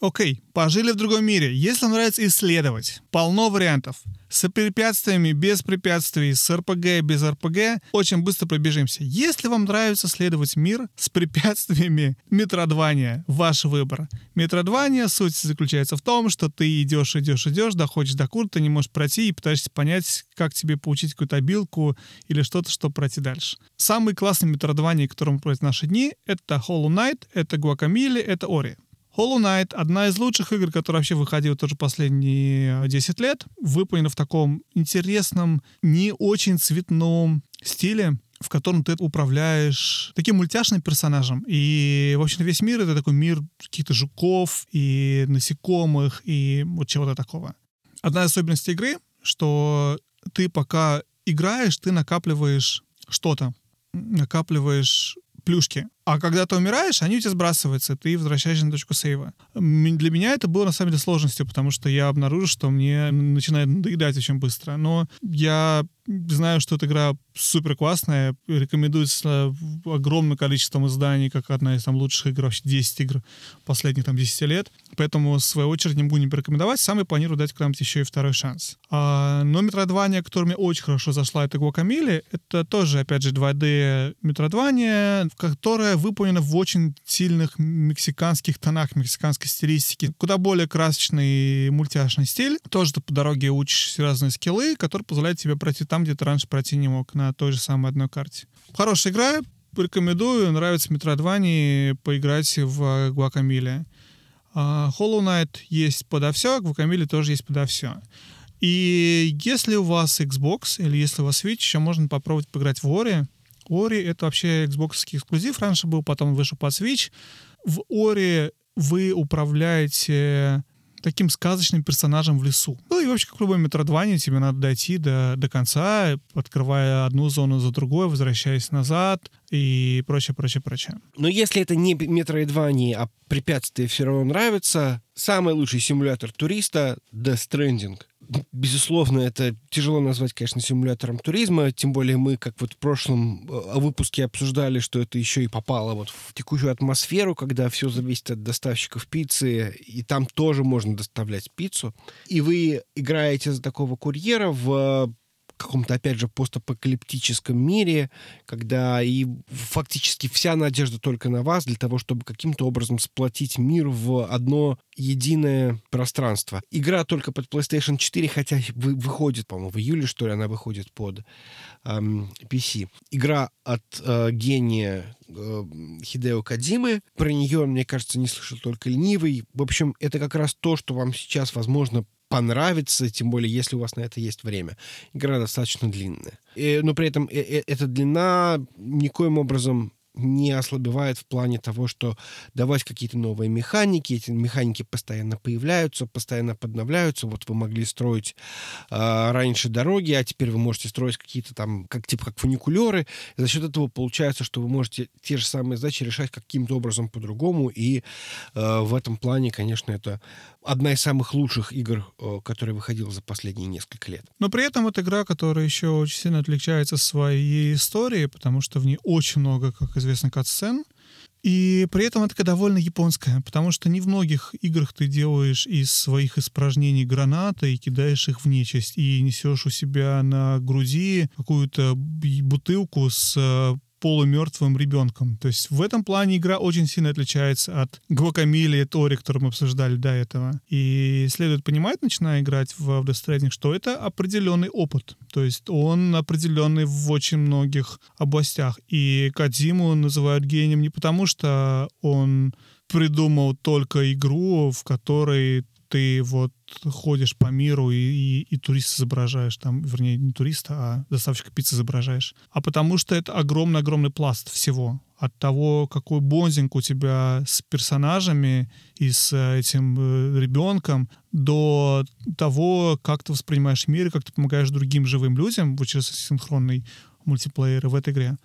Окей, пожили в другом мире. Если нравится исследовать, полно вариантов. С препятствиями, без препятствий, с РПГ, без РПГ, очень быстро пробежимся. Если вам нравится исследовать мир с препятствиями, метродвания, ваш выбор. Метродвания, суть заключается в том, что ты идешь, идешь, идешь, доходишь до курта, не можешь пройти и пытаешься понять, как тебе получить какую-то обилку или что-то, чтобы пройти дальше. Самые классные метродвания, которые мы наши дни, это Hollow Knight, это Guacamole, это Ori. Hollow Knight — одна из лучших игр, которая вообще выходила тоже последние 10 лет. Выполнена в таком интересном, не очень цветном стиле, в котором ты управляешь таким мультяшным персонажем. И, в общем весь мир — это такой мир каких-то жуков и насекомых и вот чего-то такого. Одна из особенностей игры, что ты пока играешь, ты накапливаешь что-то. Накапливаешь плюшки. А когда ты умираешь, они у тебя сбрасываются, ты возвращаешься на точку сейва. Для меня это было на самом деле сложностью, потому что я обнаружил, что мне начинает надоедать очень быстро. Но я знаю, что эта игра супер классная, рекомендуется огромным количеством изданий, как одна из там лучших игр, вообще 10 игр последних там 10 лет. Поэтому, в свою очередь, не могу не порекомендовать. Сам я планирую дать куда-нибудь еще и второй шанс. А, но Метродвания, которая мне очень хорошо зашла, это Гуакамиле. Это тоже, опять же, 2D Метродвания, которая выполнена в очень сильных мексиканских тонах, мексиканской стилистике. Куда более красочный мультяшный стиль. Тоже ты по дороге учишь разные скиллы, которые позволяют тебе пройти там, где ты раньше пройти не мог, на той же самой одной карте. Хорошая игра, рекомендую, нравится Метродвани, поиграть в Гуакамиле. Uh, Hollow Knight есть подо все, Гуакамиле тоже есть подо все. И если у вас Xbox или если у вас Switch, еще можно попробовать поиграть в Ori. Ori — это вообще Xbox эксклюзив, раньше был, потом вышел под Switch. В Ori вы управляете таким сказочным персонажем в лесу. Ну и вообще, как в любой метродване, тебе надо дойти до, до конца, открывая одну зону за другой, возвращаясь назад и прочее, прочее, прочее. Но если это не метроидвани, а препятствия все равно нравится, самый лучший симулятор туриста — Death Stranding — Безусловно, это тяжело назвать, конечно, симулятором туризма, тем более мы, как вот в прошлом э, выпуске обсуждали, что это еще и попало вот в текущую атмосферу, когда все зависит от доставщиков пиццы, и там тоже можно доставлять пиццу. И вы играете за такого курьера в каком-то, опять же, постапокалиптическом мире, когда и фактически вся надежда только на вас для того, чтобы каким-то образом сплотить мир в одно единое пространство. Игра только под PlayStation 4, хотя выходит, по-моему, в июле, что ли, она выходит под эм, PC. Игра от э, гения э, Хидео Кадимы. Про нее, мне кажется, не слышал только ленивый. В общем, это как раз то, что вам сейчас, возможно, понравится, тем более, если у вас на это есть время. Игра достаточно длинная. И, но при этом э, э, эта длина никоим образом не ослабевает в плане того, что давать какие-то новые механики, эти механики постоянно появляются, постоянно подновляются. Вот вы могли строить э, раньше дороги, а теперь вы можете строить какие-то там, как типа как фуникулеры. За счет этого получается, что вы можете те же самые задачи решать каким-то образом по-другому. И э, в этом плане, конечно, это одна из самых лучших игр, которая выходила за последние несколько лет. Но при этом это игра, которая еще очень сильно отличается своей историей, потому что в ней очень много, как известно, кат-сцен. И при этом это такая довольно японская, потому что не в многих играх ты делаешь из своих испражнений гранаты и кидаешь их в нечисть, и несешь у себя на груди какую-то бутылку с э, полумертвым ребенком. То есть в этом плане игра очень сильно отличается от Гвакамили и Тори, который мы обсуждали до этого. И следует понимать, начиная играть в Death Stranding, что это определенный опыт. То есть он определенный в очень многих областях. И Кадзиму называют гением не потому, что он придумал только игру, в которой ты вот ходишь по миру и, и, и турист изображаешь, там, вернее, не туриста, а доставщика пиццы изображаешь, а потому что это огромный-огромный пласт всего. От того, какой бонзинг у тебя с персонажами и с этим э, ребенком, до того, как ты воспринимаешь мир, как ты помогаешь другим живым людям, вот через синхронный мультиплееры в этой игре.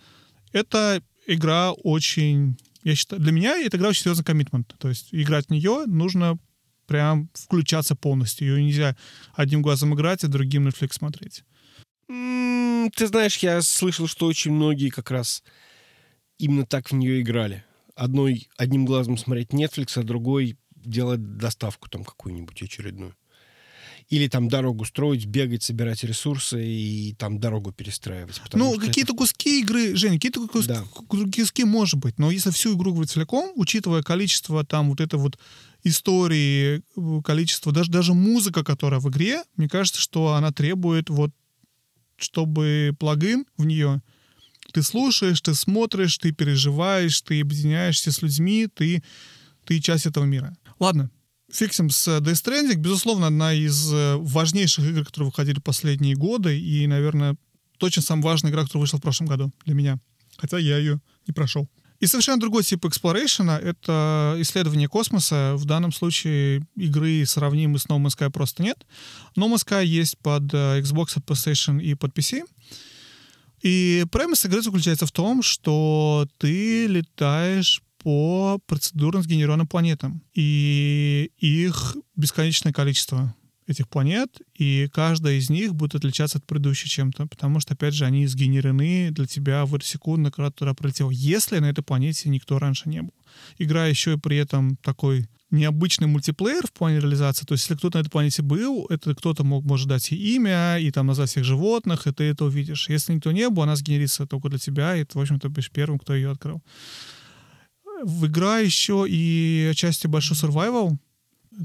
Это игра очень... Я считаю, для меня эта игра очень серьезный коммитмент. То есть играть в нее нужно прям включаться полностью. Ее нельзя одним глазом играть, а другим Netflix смотреть. Ты знаешь, я слышал, что очень многие как раз именно так в нее играли. Одной, одним глазом смотреть Netflix, а другой делать доставку там какую-нибудь очередную. Или там дорогу строить, бегать, собирать ресурсы и там дорогу перестраивать. Ну, какие-то это... куски игры, Женя, какие-то кус... да. куски может быть, но если всю игру говорить целиком, учитывая количество там вот это вот истории, количество, даже, даже музыка, которая в игре, мне кажется, что она требует вот, чтобы плагин в нее ты слушаешь, ты смотришь, ты переживаешь, ты объединяешься с людьми, ты, ты часть этого мира. Ладно, фиг с ним с Death Stranding. Безусловно, одна из э, важнейших игр, которые выходили последние годы, и, наверное, точно самая важная игра, которая вышла в прошлом году для меня. Хотя я ее не прошел. И совершенно другой тип exploration'а — это исследование космоса. В данном случае игры сравнимы с No Man's Sky просто нет. No Man's Sky есть под э, Xbox, PlayStation и под PC. И premise игры заключается в том, что ты летаешь по процедурно сгенерированным планетам. И их бесконечное количество этих планет, и каждая из них будет отличаться от предыдущей чем-то, потому что, опять же, они сгенерены для тебя в эту секунду, когда туда пролетел, если на этой планете никто раньше не был. Игра еще и при этом такой необычный мультиплеер в плане реализации. То есть, если кто-то на этой планете был, это кто-то мог, может дать и имя, и там назвать всех животных, и ты это увидишь. Если никто не был, она сгенерится только для тебя, и ты, в общем-то, будешь первым, кто ее открыл. В игра еще и отчасти большой survival,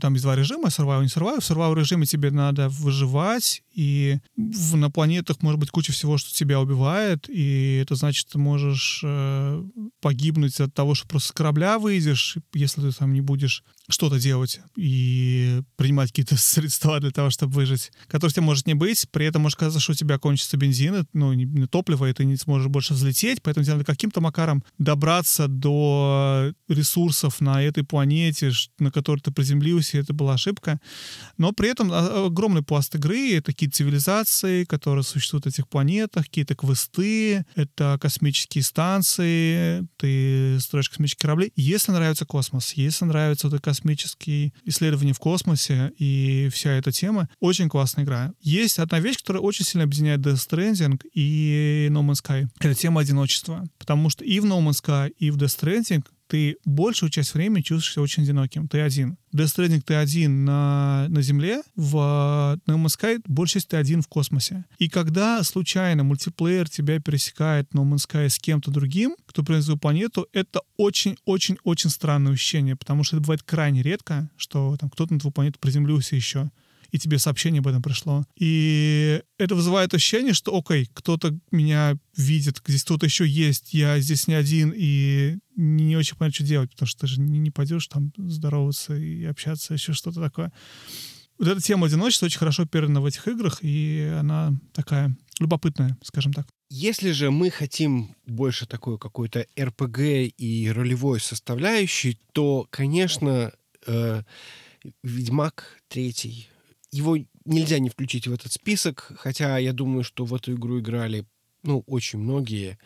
там есть два режима, survival и не survival. В survival режиме тебе надо выживать, и в, на планетах может быть куча всего, что тебя убивает, и это значит, ты можешь э, погибнуть от того, что просто с корабля выйдешь, если ты там не будешь что-то делать и принимать какие-то средства для того, чтобы выжить, которых тебе может не быть, при этом может казаться, что у тебя кончится бензин, ну, не, топливо, и ты не сможешь больше взлететь, поэтому тебе надо каким-то макаром добраться до ресурсов на этой планете, на которой ты приземлился, и это была ошибка. Но при этом а, огромный пласт игры — это какие-то цивилизации, которые существуют на этих планетах, какие-то квесты, это космические станции, ты строишь космические корабли. Если нравится космос, если нравится вот космические исследования в космосе и вся эта тема. Очень классная игра. Есть одна вещь, которая очень сильно объединяет Death Stranding и No Man's Sky. Это тема одиночества. Потому что и в No Man's Sky, и в Death Stranding ты большую часть времени чувствуешь себя очень одиноким. Ты один. Death Stranding ты один на, на Земле, в No Man's Sky большую часть ты один в космосе. И когда случайно мультиплеер тебя пересекает No Man's Sky с кем-то другим, кто принадлежит планету, это очень-очень-очень странное ощущение, потому что это бывает крайне редко, что там кто-то на твою планету приземлился еще и тебе сообщение об этом пришло. И это вызывает ощущение, что, окей, кто-то меня видит, здесь кто-то еще есть, я здесь не один, и не очень понятно, что делать, потому что ты же не, не пойдешь там здороваться и общаться, еще что-то такое. Вот эта тема одиночества очень хорошо передана в этих играх, и она такая любопытная, скажем так. Если же мы хотим больше такой какой-то РПГ и ролевой составляющей, то, конечно, э, Ведьмак третий его нельзя не включить в этот список, хотя я думаю, что в эту игру играли ну, очень многие,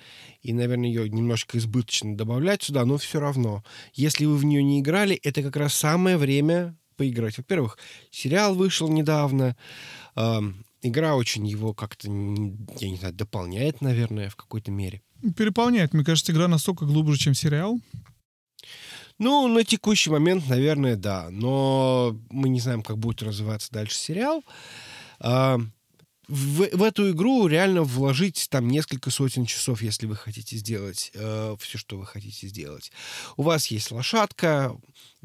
и, наверное, ее немножко избыточно добавлять сюда, но все равно. Если вы в нее не играли, это как раз самое время поиграть. Во-первых, сериал вышел недавно, э, игра очень его как-то, я не знаю, дополняет, наверное, в какой-то мере. Переполняет. Мне кажется, игра настолько глубже, чем сериал. Ну, на текущий момент, наверное, да. Но мы не знаем, как будет развиваться дальше сериал. В, в эту игру реально вложить там несколько сотен часов, если вы хотите сделать э, все, что вы хотите сделать. У вас есть лошадка,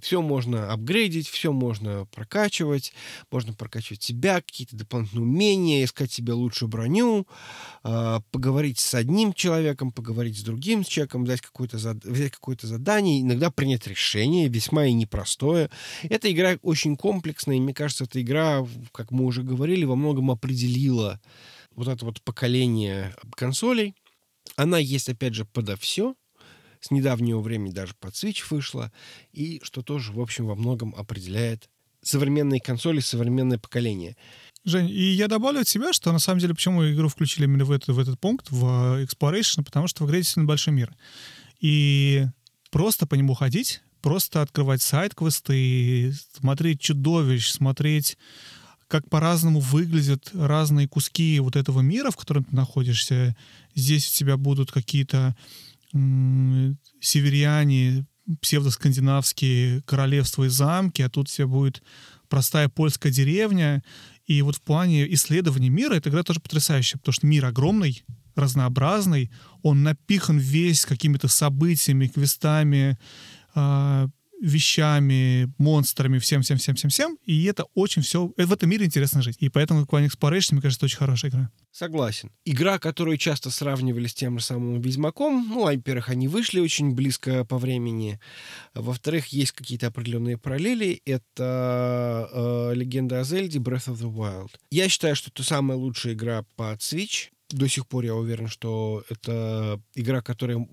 все можно апгрейдить, все можно прокачивать, можно прокачивать себя, какие-то дополнительные умения, искать себе лучшую броню, э, поговорить с одним человеком, поговорить с другим человеком, взять какое-то, зад... взять какое-то задание, иногда принять решение, весьма и непростое. Эта игра очень комплексная, и мне кажется, эта игра, как мы уже говорили, во многом определила сила вот это вот поколение консолей. Она есть, опять же, подо все. С недавнего времени даже под Switch вышла. И что тоже, в общем, во многом определяет современные консоли, современное поколение. Жень, и я добавлю от себя, что на самом деле, почему игру включили именно в, это, в этот пункт, в Exploration, потому что в игре действительно большой мир. И просто по нему ходить, просто открывать сайт-квесты, смотреть чудовищ, смотреть как по-разному выглядят разные куски вот этого мира, в котором ты находишься. Здесь у тебя будут какие-то северяне, псевдоскандинавские королевства и замки, а тут все будет простая польская деревня. И вот в плане исследования мира эта игра тоже потрясающая, потому что мир огромный, разнообразный, он напихан весь какими-то событиями, квестами, э, вещами, монстрами, всем-всем-всем-всем-всем, и это очень все... В этом мире интересно жить. И поэтому Quantum Exploration, мне кажется, очень хорошая игра. Согласен. Игра, которую часто сравнивали с тем же самым Ведьмаком, ну, во-первых, они вышли очень близко по времени, во-вторых, есть какие-то определенные параллели. Это э, «Легенда о Зельде» Breath of the Wild. Я считаю, что это самая лучшая игра под Switch. До сих пор я уверен, что это игра, которая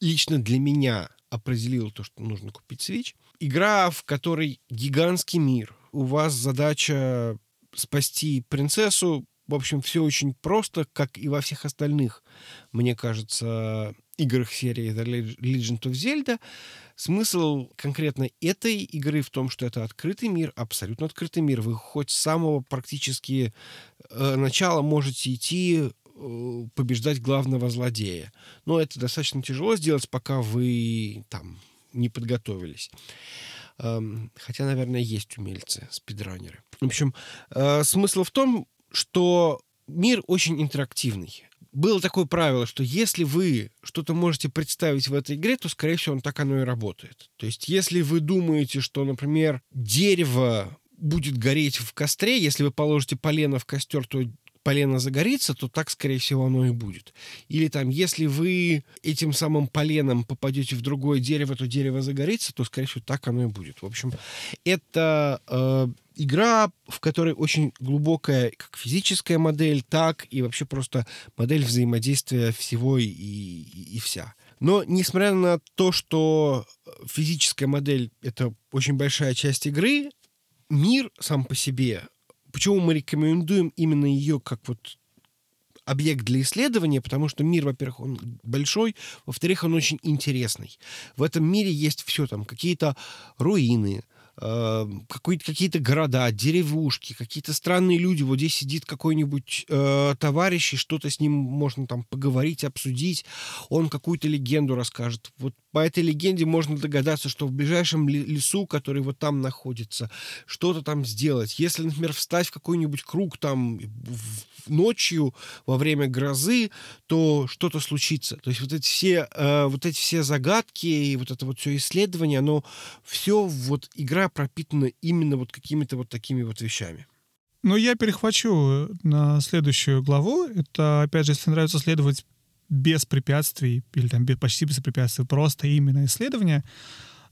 лично для меня определила то, что нужно купить Switch. Игра, в которой гигантский мир. У вас задача спасти принцессу. В общем, все очень просто, как и во всех остальных, мне кажется, играх серии The Legend of Zelda. Смысл конкретно этой игры в том, что это открытый мир, абсолютно открытый мир. Вы хоть с самого практически э, начала можете идти побеждать главного злодея. Но это достаточно тяжело сделать, пока вы там не подготовились. Эм, хотя, наверное, есть умельцы, спидранеры. В общем, э, смысл в том, что мир очень интерактивный. Было такое правило, что если вы что-то можете представить в этой игре, то, скорее всего, он так оно и работает. То есть, если вы думаете, что, например, дерево будет гореть в костре, если вы положите полено в костер, то полено загорится, то так, скорее всего, оно и будет. Или там, если вы этим самым поленом попадете в другое дерево, то дерево загорится, то, скорее всего, так оно и будет. В общем, это э, игра, в которой очень глубокая как физическая модель, так и вообще просто модель взаимодействия всего и, и, и вся. Но несмотря на то, что физическая модель — это очень большая часть игры, мир сам по себе Почему мы рекомендуем именно ее как вот объект для исследования, потому что мир, во-первых, он большой, во-вторых, он очень интересный. В этом мире есть все там, какие-то руины, э, какие-то города, деревушки, какие-то странные люди. Вот здесь сидит какой-нибудь э, товарищ, и что-то с ним можно там поговорить, обсудить. Он какую-то легенду расскажет. Вот по этой легенде можно догадаться, что в ближайшем лесу, который вот там находится, что-то там сделать. Если, например, встать в какой-нибудь круг там ночью во время грозы, то что-то случится. То есть вот эти все, э, вот эти все загадки и вот это вот все исследование, оно все вот игра пропитана именно вот какими-то вот такими вот вещами. Ну, я перехвачу на следующую главу. Это, опять же, если нравится следовать без препятствий, или там почти без препятствий, просто именно исследование,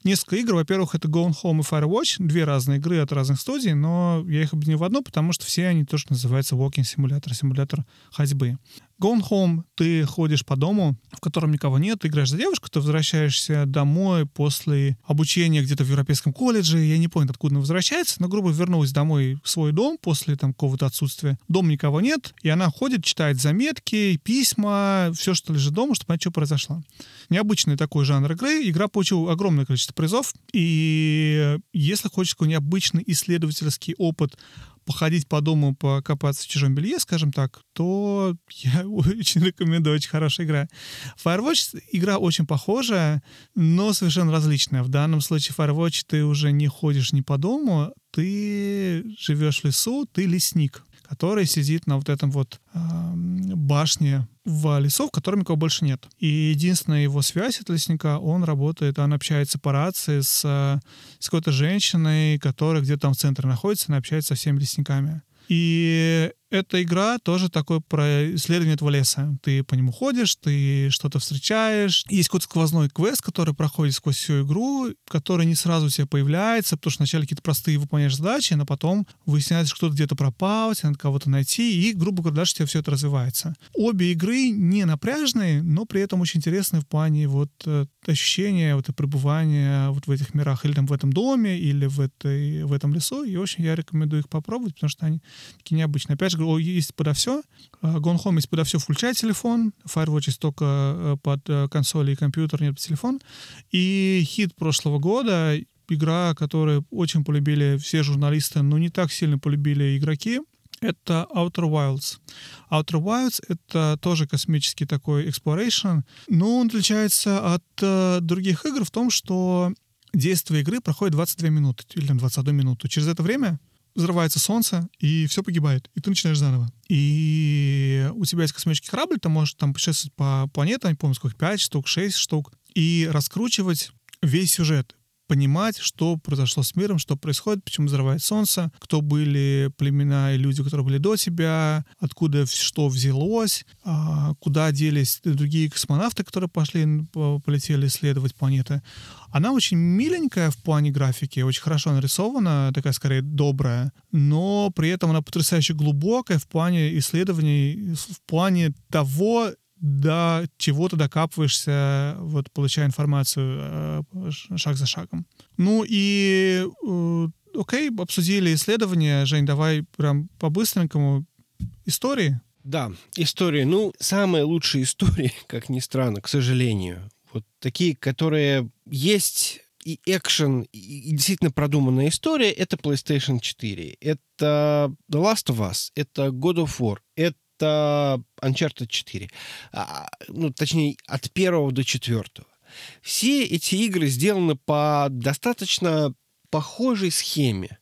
несколько игр. Во-первых, это Gone Home и Firewatch. Две разные игры от разных студий, но я их объединю в одну, потому что все они тоже называются Walking Simulator, симулятор ходьбы. Gone Home ты ходишь по дому, в котором никого нет, ты играешь за девушку, ты возвращаешься домой после обучения где-то в европейском колледже, я не помню, откуда она возвращается, но, грубо вернулась домой в свой дом после там какого-то отсутствия. Дом никого нет, и она ходит, читает заметки, письма, все, что лежит дома, чтобы понять, что произошло. Необычный такой жанр игры. Игра получила огромное количество призов, и если хочешь какой необычный исследовательский опыт походить по дому, покопаться в чужом белье, скажем так, то я очень рекомендую, очень хорошая игра. Firewatch игра очень похожая, но совершенно различная. В данном случае Firewatch ты уже не ходишь не по дому, ты живешь в лесу, ты лесник который сидит на вот этом вот э, башне в лесу, в котором никого больше нет. И единственная его связь от лесника, он работает, он общается по рации с, с какой-то женщиной, которая где-то там в центре находится, она общается со всеми лесниками. И эта игра тоже такое про исследование этого леса. Ты по нему ходишь, ты что-то встречаешь. Есть какой-то сквозной квест, который проходит сквозь всю игру, который не сразу у тебя появляется, потому что вначале какие-то простые выполняешь задачи, но потом выясняется, что кто-то где-то пропал, тебе надо кого-то найти, и, грубо говоря, дальше у тебя все это развивается. Обе игры не напряжные, но при этом очень интересные в плане вот э, ощущения, вот пребывания вот в этих мирах, или там в этом доме, или в, этой, в этом лесу, и очень я рекомендую их попробовать, потому что они такие необычные. Опять же, есть подо все. А, Gone Home есть подо все включая телефон, Firewatch есть только э, под э, консоли и компьютер, нет под телефон. И хит прошлого года, игра, которую очень полюбили все журналисты, но не так сильно полюбили игроки, это Outer Wilds. Outer Wilds — это тоже космический такой exploration, но он отличается от э, других игр в том, что действие игры проходит 22 минуты или 21 минуту. Через это время взрывается солнце, и все погибает, и ты начинаешь заново. И у тебя есть космический корабль, ты можешь там путешествовать по планетам, не помню, сколько, 5 штук, 6 штук, и раскручивать весь сюжет понимать, что произошло с миром, что происходит, почему взрывает солнце, кто были племена и люди, которые были до тебя, откуда что взялось, а, куда делись другие космонавты, которые пошли, полетели исследовать планеты. Она очень миленькая в плане графики, очень хорошо нарисована, такая скорее добрая, но при этом она потрясающе глубокая в плане исследований, в плане того, до чего ты докапываешься, вот получая информацию э, шаг за шагом. Ну и э, окей, обсудили исследования. Жень, давай прям по-быстренькому истории. Да, истории. Ну, самые лучшие истории, как ни странно, к сожалению. Вот такие, которые есть и экшен, и действительно продуманная история, это PlayStation 4. Это The Last of Us, это God of War, это это Uncharted 4. А, ну, точнее, от первого до четвертого. Все эти игры сделаны по достаточно похожей схеме.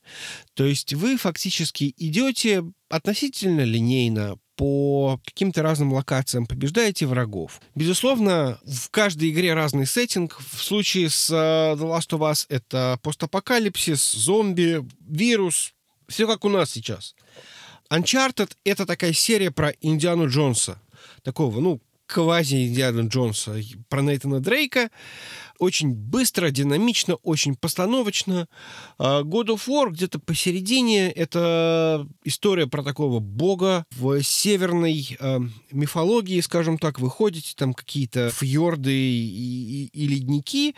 То есть вы фактически идете относительно линейно по каким-то разным локациям, побеждаете врагов. Безусловно, в каждой игре разный сеттинг. В случае с uh, The Last of Us это постапокалипсис, зомби, вирус. Все как у нас сейчас. Uncharted — это такая серия про Индиану Джонса. Такого, ну, квази Индиана Джонса, про Нейтана Дрейка. Очень быстро, динамично, очень постановочно. А, God of War где-то посередине. Это история про такого бога в северной э, мифологии, скажем так. Вы ходите, там какие-то фьорды и, и, и ледники.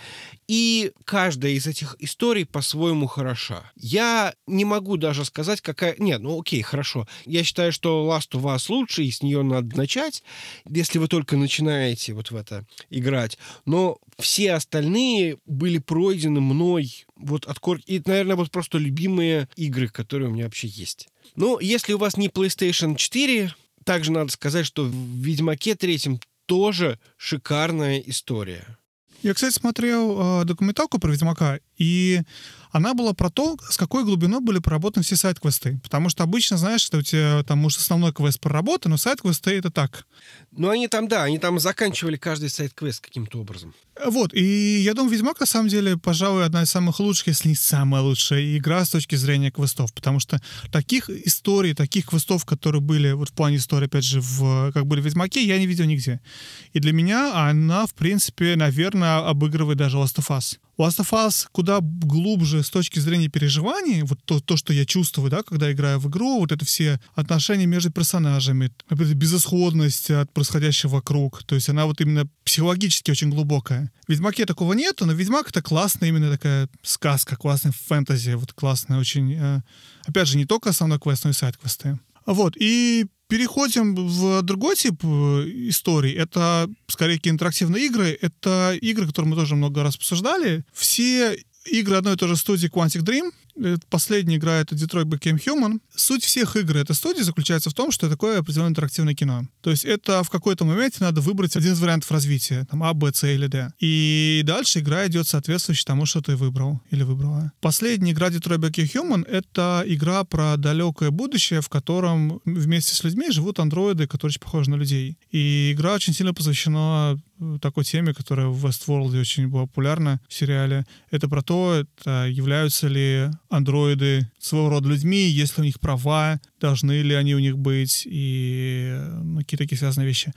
И каждая из этих историй по-своему хороша. Я не могу даже сказать, какая... Нет, ну окей, хорошо. Я считаю, что Last of Us лучше, и с нее надо начать, если вы только начинаете вот в это играть. Но все остальные были пройдены мной вот от корки. И, наверное, вот просто любимые игры, которые у меня вообще есть. Но если у вас не PlayStation 4, также надо сказать, что в Ведьмаке третьем тоже шикарная история. Я, кстати, смотрел э, документалку про Ведьмака, и она была про то, с какой глубиной были проработаны все сайт-квесты. Потому что обычно, знаешь, что у тебя там может основной квест проработан, но сайт-квесты — это так. Ну, они там, да, они там заканчивали каждый сайт-квест каким-то образом. Вот, и я думаю, Ведьмак, на самом деле, пожалуй, одна из самых лучших, если не самая лучшая игра с точки зрения квестов, потому что таких историй, таких квестов, которые были вот в плане истории, опять же, в, как были в Ведьмаке, я не видел нигде. И для меня она, в принципе, наверное, обыгрывает даже Last of Us. Last of Us куда глубже с точки зрения переживаний, вот то, то, что я чувствую, да, когда играю в игру, вот это все отношения между персонажами, безысходность от происходящего вокруг, то есть она вот именно психологически очень глубокая. В Ведьмаке такого нету, но Ведьмак это классная именно такая сказка, классная фэнтези, вот классная очень... Э, опять же, не только основной квест, но и сайт-квесты. Вот, и Переходим в другой тип э, историй. Это скорее интерактивные игры. Это игры, которые мы тоже много раз обсуждали. Все игры одной и той же студии Quantic Dream — Последняя игра — это Detroit Became Human. Суть всех игр этой студии заключается в том, что такое определенное интерактивное кино. То есть это в какой-то моменте надо выбрать один из вариантов развития, там А, Б, С или Д. И дальше игра идет соответствующе тому, что ты выбрал или выбрала. Последняя игра Detroit Became Human — это игра про далекое будущее, в котором вместе с людьми живут андроиды, которые очень похожи на людей. И игра очень сильно посвящена такой теме, которая в Westworld очень была популярна в сериале. Это про то, это являются ли андроиды своего рода людьми, есть ли у них права, должны ли они у них быть, и ну, какие-то такие связанные вещи.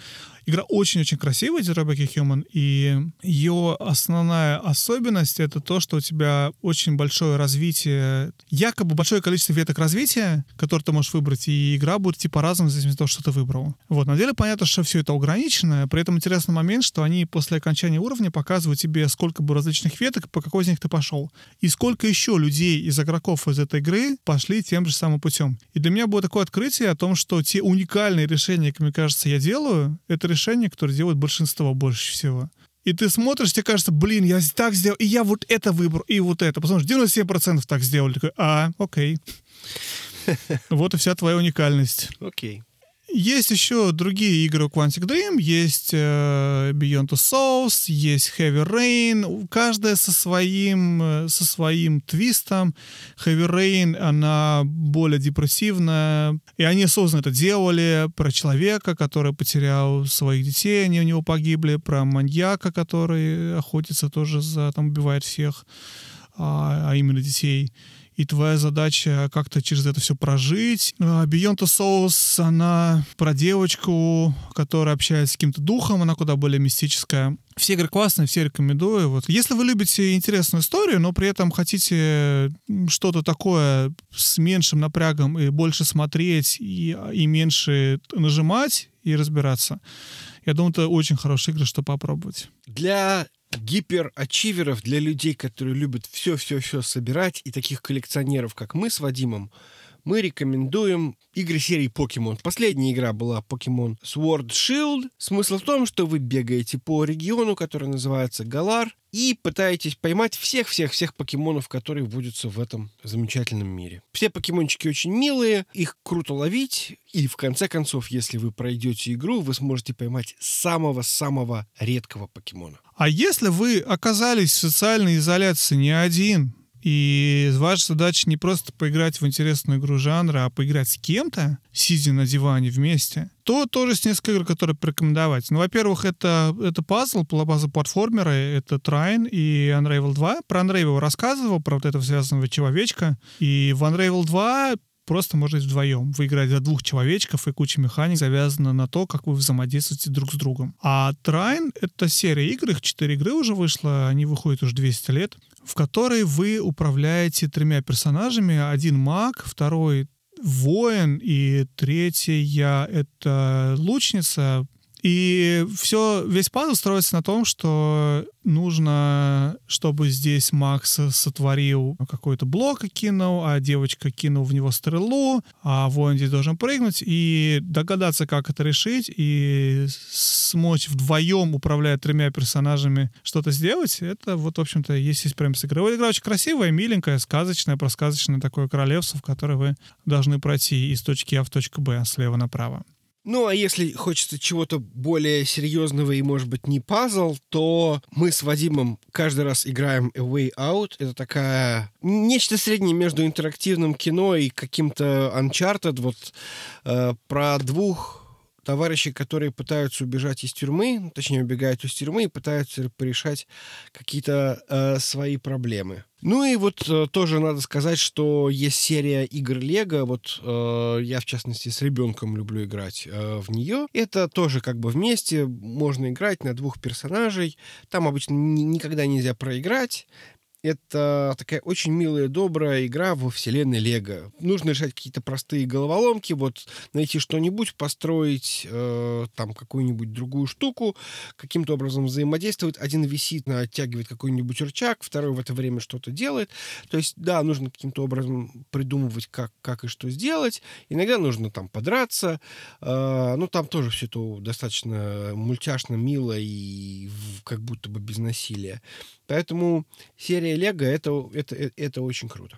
Игра очень-очень красивая, Detroit Human, и ее основная особенность — это то, что у тебя очень большое развитие, якобы большое количество веток развития, которые ты можешь выбрать, и игра будет типа разным, в зависимости от того, что ты выбрал. Вот, на деле понятно, что все это ограничено, при этом интересный момент, что они после окончания уровня показывают тебе, сколько бы различных веток, по какой из них ты пошел, и сколько еще людей из игроков из этой игры пошли тем же самым путем. И для меня было такое открытие о том, что те уникальные решения, как мне кажется, я делаю, это решение, которое делает большинство больше всего. И ты смотришь, тебе кажется, блин, я так сделал, и я вот это выбрал, и вот это. Потому что 97% так сделали. Такой, а, окей. Вот и вся твоя уникальность. Окей. Есть еще другие игры Quantic Dream. Есть э, Beyond Two Souls, есть Heavy Rain. Каждая со своим, э, со своим твистом. Heavy Rain, она более депрессивная. И они осознанно это делали. Про человека, который потерял своих детей, они у него погибли. Про маньяка, который охотится тоже за, там, убивает всех, а, а именно детей и твоя задача как-то через это все прожить. А, Beyond the Souls, она про девочку, которая общается с каким-то духом, она куда более мистическая. Все игры классные, все рекомендую. Вот. Если вы любите интересную историю, но при этом хотите что-то такое с меньшим напрягом и больше смотреть, и, и меньше нажимать и разбираться, я думаю, это очень хорошая игра, чтобы попробовать. Для гиперачиверов, для людей, которые любят все-все-все собирать, и таких коллекционеров, как мы с Вадимом, мы рекомендуем игры серии Покемон. Последняя игра была Покемон Sword Shield. Смысл в том, что вы бегаете по региону, который называется Галар, и пытаетесь поймать всех-всех-всех покемонов, которые водятся в этом замечательном мире. Все покемончики очень милые, их круто ловить, и в конце концов, если вы пройдете игру, вы сможете поймать самого-самого редкого покемона. А если вы оказались в социальной изоляции не один, и ваша задача не просто поиграть в интересную игру жанра, а поиграть с кем-то, сидя на диване вместе, то тоже с несколько игр, которые порекомендовать. Ну, во-первых, это, это пазл, пазл платформеры, это Trine и Unravel 2. Про Unravel рассказывал, про вот этого связанного человечка. И в Unravel 2 просто можно вдвоем. Вы играете за двух человечков, и куча механик завязана на то, как вы взаимодействуете друг с другом. А Trine — это серия игр, их четыре игры уже вышло, они выходят уже 200 лет в которой вы управляете тремя персонажами. Один маг, второй воин, и третья — это лучница, и все, весь пазл строится на том, что нужно, чтобы здесь Макс сотворил какой-то блок и кинул, а девочка кинул в него стрелу, а воин здесь должен прыгнуть, и догадаться, как это решить, и смочь вдвоем, управляя тремя персонажами, что-то сделать, это вот, в общем-то, есть здесь прям с. Игра очень красивая, миленькая, сказочная, просказочное такое королевство, в которое вы должны пройти из точки А в точку Б слева направо. Ну, а если хочется чего-то более серьезного и, может быть, не пазл, то мы с Вадимом каждый раз играем A Way Out. Это такая... Нечто среднее между интерактивным кино и каким-то Uncharted. Вот э, про двух товарищи, которые пытаются убежать из тюрьмы, точнее, убегают из тюрьмы и пытаются порешать какие-то э, свои проблемы. Ну и вот э, тоже надо сказать, что есть серия игр Лего. Вот э, я, в частности, с ребенком люблю играть э, в нее. Это тоже как бы вместе можно играть на двух персонажей. Там обычно никогда нельзя проиграть это такая очень милая, добрая игра во вселенной Лего. Нужно решать какие-то простые головоломки, вот найти что-нибудь, построить э, там какую-нибудь другую штуку, каким-то образом взаимодействовать. Один висит, оттягивает какой-нибудь рычаг, второй в это время что-то делает. То есть, да, нужно каким-то образом придумывать, как, как и что сделать. Иногда нужно там подраться. Э, ну, там тоже все это достаточно мультяшно, мило и как будто бы без насилия. Поэтому серия Лего это, это, это очень круто.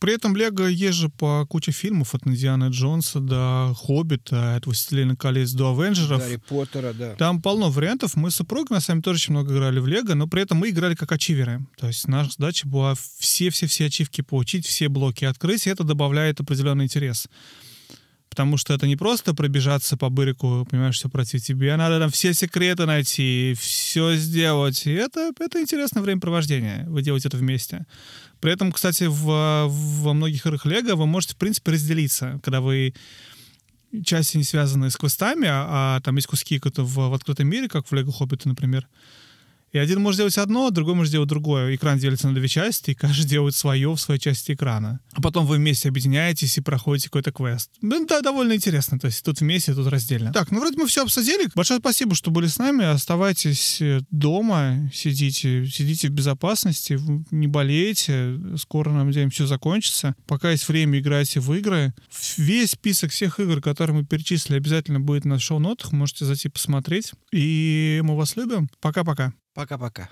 При этом Лего есть же по куче фильмов от Индианы Джонса до Хоббита, от Властелина колец до Авенджеров. Гарри Поттера, да. Там полно вариантов. Мы с супругой, на самом деле, тоже очень много играли в Лего, но при этом мы играли как ачиверы. То есть наша задача была все-все-все ачивки получить, все блоки открыть, и это добавляет определенный интерес. Потому что это не просто пробежаться по бырику, понимаешь, все пройти. Тебе надо там все секреты найти, все сделать. И это, это интересное времяпровождение. Вы делаете это вместе. При этом, кстати, в, во многих играх Лего вы можете, в принципе, разделиться, когда вы части не связаны с квестами, а, а там есть куски в, в открытом мире, как в Лего Хоббита, например. И один может делать одно, другой может делать другое. Экран делится на две части, и каждый делает свое в своей части экрана. А потом вы вместе объединяетесь и проходите какой-то квест. Ну, да, довольно интересно. То есть тут вместе, тут раздельно. Так, ну вроде мы все обсудили. Большое спасибо, что были с нами. Оставайтесь э, дома, сидите, сидите в безопасности, не болейте. Скоро, нам надеемся, все закончится. Пока есть время, играйте в игры. Весь список всех игр, которые мы перечислили, обязательно будет на шоу-нотах. Можете зайти посмотреть. И мы вас любим. Пока-пока. Пока-пока.